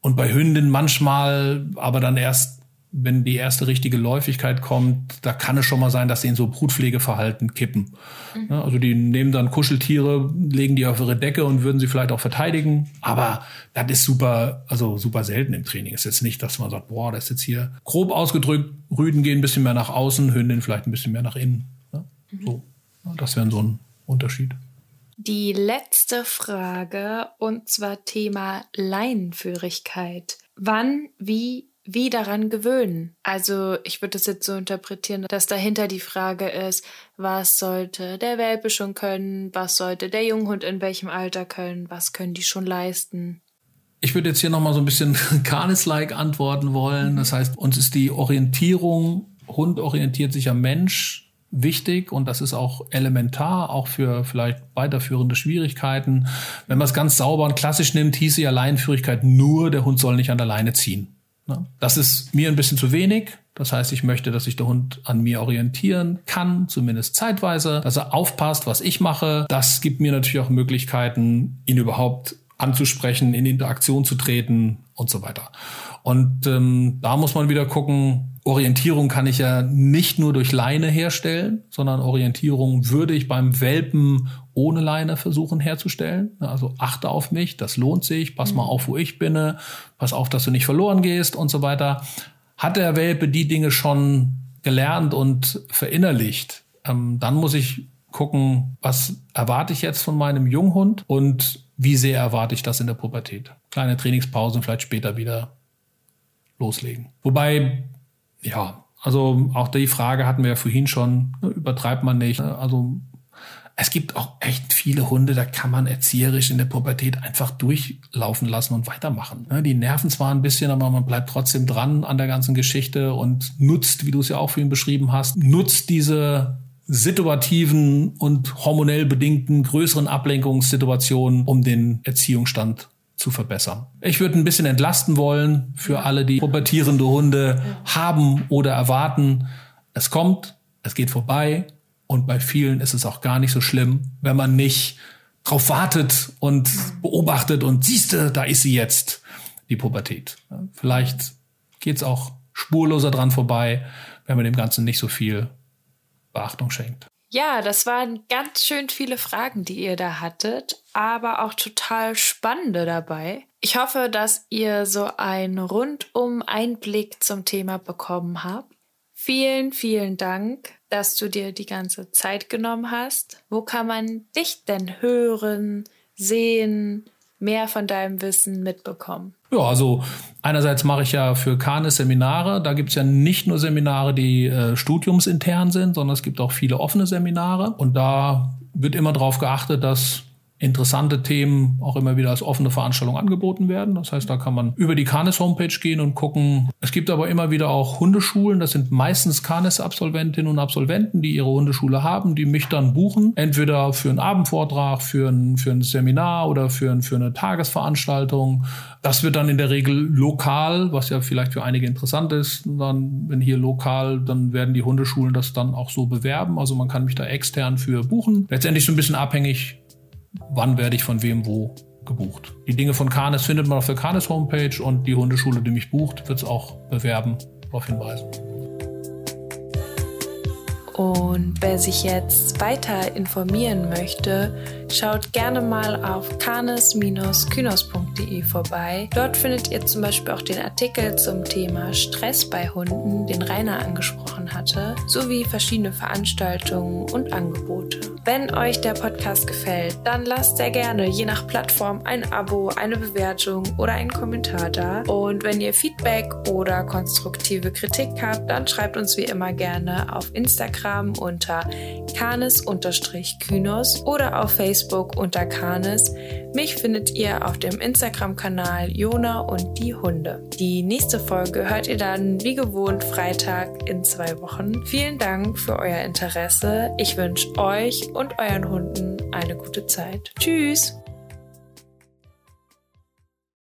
Und bei Hündinnen manchmal aber dann erst wenn die erste richtige Läufigkeit kommt, da kann es schon mal sein, dass sie in so Brutpflegeverhalten kippen. Mhm. Also die nehmen dann Kuscheltiere, legen die auf ihre Decke und würden sie vielleicht auch verteidigen. Aber das ist super, also super selten im Training. Ist jetzt nicht, dass man sagt, boah, das ist jetzt hier grob ausgedrückt, Rüden gehen ein bisschen mehr nach außen, Hündin vielleicht ein bisschen mehr nach innen. Mhm. so. Das wäre so ein Unterschied. Die letzte Frage, und zwar Thema Leinenführigkeit. Wann, wie wie daran gewöhnen. Also ich würde das jetzt so interpretieren, dass dahinter die Frage ist, was sollte der Welpe schon können, was sollte der Junghund in welchem Alter können, was können die schon leisten. Ich würde jetzt hier nochmal so ein bisschen <laughs> Canis-like antworten wollen. Das heißt, uns ist die Orientierung, Hund orientiert sich am Mensch wichtig und das ist auch elementar, auch für vielleicht weiterführende Schwierigkeiten. Wenn man es ganz sauber und klassisch nimmt, hieße ja Leinenführigkeit nur, der Hund soll nicht an der Leine ziehen. Ne? Das ist mir ein bisschen zu wenig. Das heißt, ich möchte, dass sich der Hund an mir orientieren kann, zumindest zeitweise, dass er aufpasst, was ich mache. Das gibt mir natürlich auch Möglichkeiten, ihn überhaupt anzusprechen, in Interaktion zu treten und so weiter. Und ähm, da muss man wieder gucken, Orientierung kann ich ja nicht nur durch Leine herstellen, sondern Orientierung würde ich beim Welpen ohne Leine versuchen herzustellen. Also achte auf mich, das lohnt sich, pass mal mhm. auf, wo ich bin, pass auf, dass du nicht verloren gehst und so weiter. Hat der Welpe die Dinge schon gelernt und verinnerlicht, ähm, dann muss ich gucken, was erwarte ich jetzt von meinem Junghund und wie sehr erwarte ich das in der Pubertät. Kleine Trainingspausen, vielleicht später wieder loslegen. Wobei ja, also auch die Frage hatten wir ja vorhin schon, ne, übertreibt man nicht. Ne? Also es gibt auch echt viele Hunde, da kann man erzieherisch in der Pubertät einfach durchlaufen lassen und weitermachen. Die nerven zwar ein bisschen, aber man bleibt trotzdem dran an der ganzen Geschichte und nutzt, wie du es ja auch für ihn beschrieben hast, nutzt diese situativen und hormonell bedingten größeren Ablenkungssituationen, um den Erziehungsstand zu verbessern. Ich würde ein bisschen entlasten wollen für alle, die pubertierende Hunde haben oder erwarten. Es kommt, es geht vorbei und bei vielen ist es auch gar nicht so schlimm, wenn man nicht drauf wartet und beobachtet und siehste, da ist sie jetzt, die Pubertät. Vielleicht geht's auch spurloser dran vorbei, wenn man dem Ganzen nicht so viel Beachtung schenkt. Ja, das waren ganz schön viele Fragen, die ihr da hattet, aber auch total spannende dabei. Ich hoffe, dass ihr so einen rundum Einblick zum Thema bekommen habt. Vielen, vielen Dank, dass du dir die ganze Zeit genommen hast. Wo kann man dich denn hören, sehen, mehr von deinem Wissen mitbekommen? Ja, also einerseits mache ich ja für Kanes Seminare. Da gibt's ja nicht nur Seminare, die äh, studiumsintern sind, sondern es gibt auch viele offene Seminare. Und da wird immer darauf geachtet, dass interessante Themen auch immer wieder als offene Veranstaltung angeboten werden. Das heißt, da kann man über die Canis Homepage gehen und gucken. Es gibt aber immer wieder auch Hundeschulen. Das sind meistens Canis Absolventinnen und Absolventen, die ihre Hundeschule haben, die mich dann buchen. Entweder für einen Abendvortrag, für ein, für ein Seminar oder für, ein, für eine Tagesveranstaltung. Das wird dann in der Regel lokal, was ja vielleicht für einige interessant ist. Dann, wenn hier lokal, dann werden die Hundeschulen das dann auch so bewerben. Also man kann mich da extern für buchen. Letztendlich so ein bisschen abhängig wann werde ich von wem wo gebucht. Die Dinge von Canis findet man auf der Canis Homepage und die Hundeschule, die mich bucht, wird es auch bewerben, darauf hinweisen. Und wer sich jetzt weiter informieren möchte, schaut gerne mal auf canis-kynos.de vorbei. Dort findet ihr zum Beispiel auch den Artikel zum Thema Stress bei Hunden, den Rainer angesprochen hatte, sowie verschiedene Veranstaltungen und Angebote. Wenn euch der Podcast gefällt, dann lasst sehr gerne je nach Plattform ein Abo, eine Bewertung oder einen Kommentar da. Und wenn ihr Feedback oder konstruktive Kritik habt, dann schreibt uns wie immer gerne auf Instagram unter canis-kynos oder auf Facebook unter canis. Mich findet ihr auf dem Instagram-Kanal Jona und die Hunde. Die nächste Folge hört ihr dann wie gewohnt Freitag in zwei Wochen. Vielen Dank für euer Interesse. Ich wünsche euch und euren Hunden eine gute Zeit. Tschüss!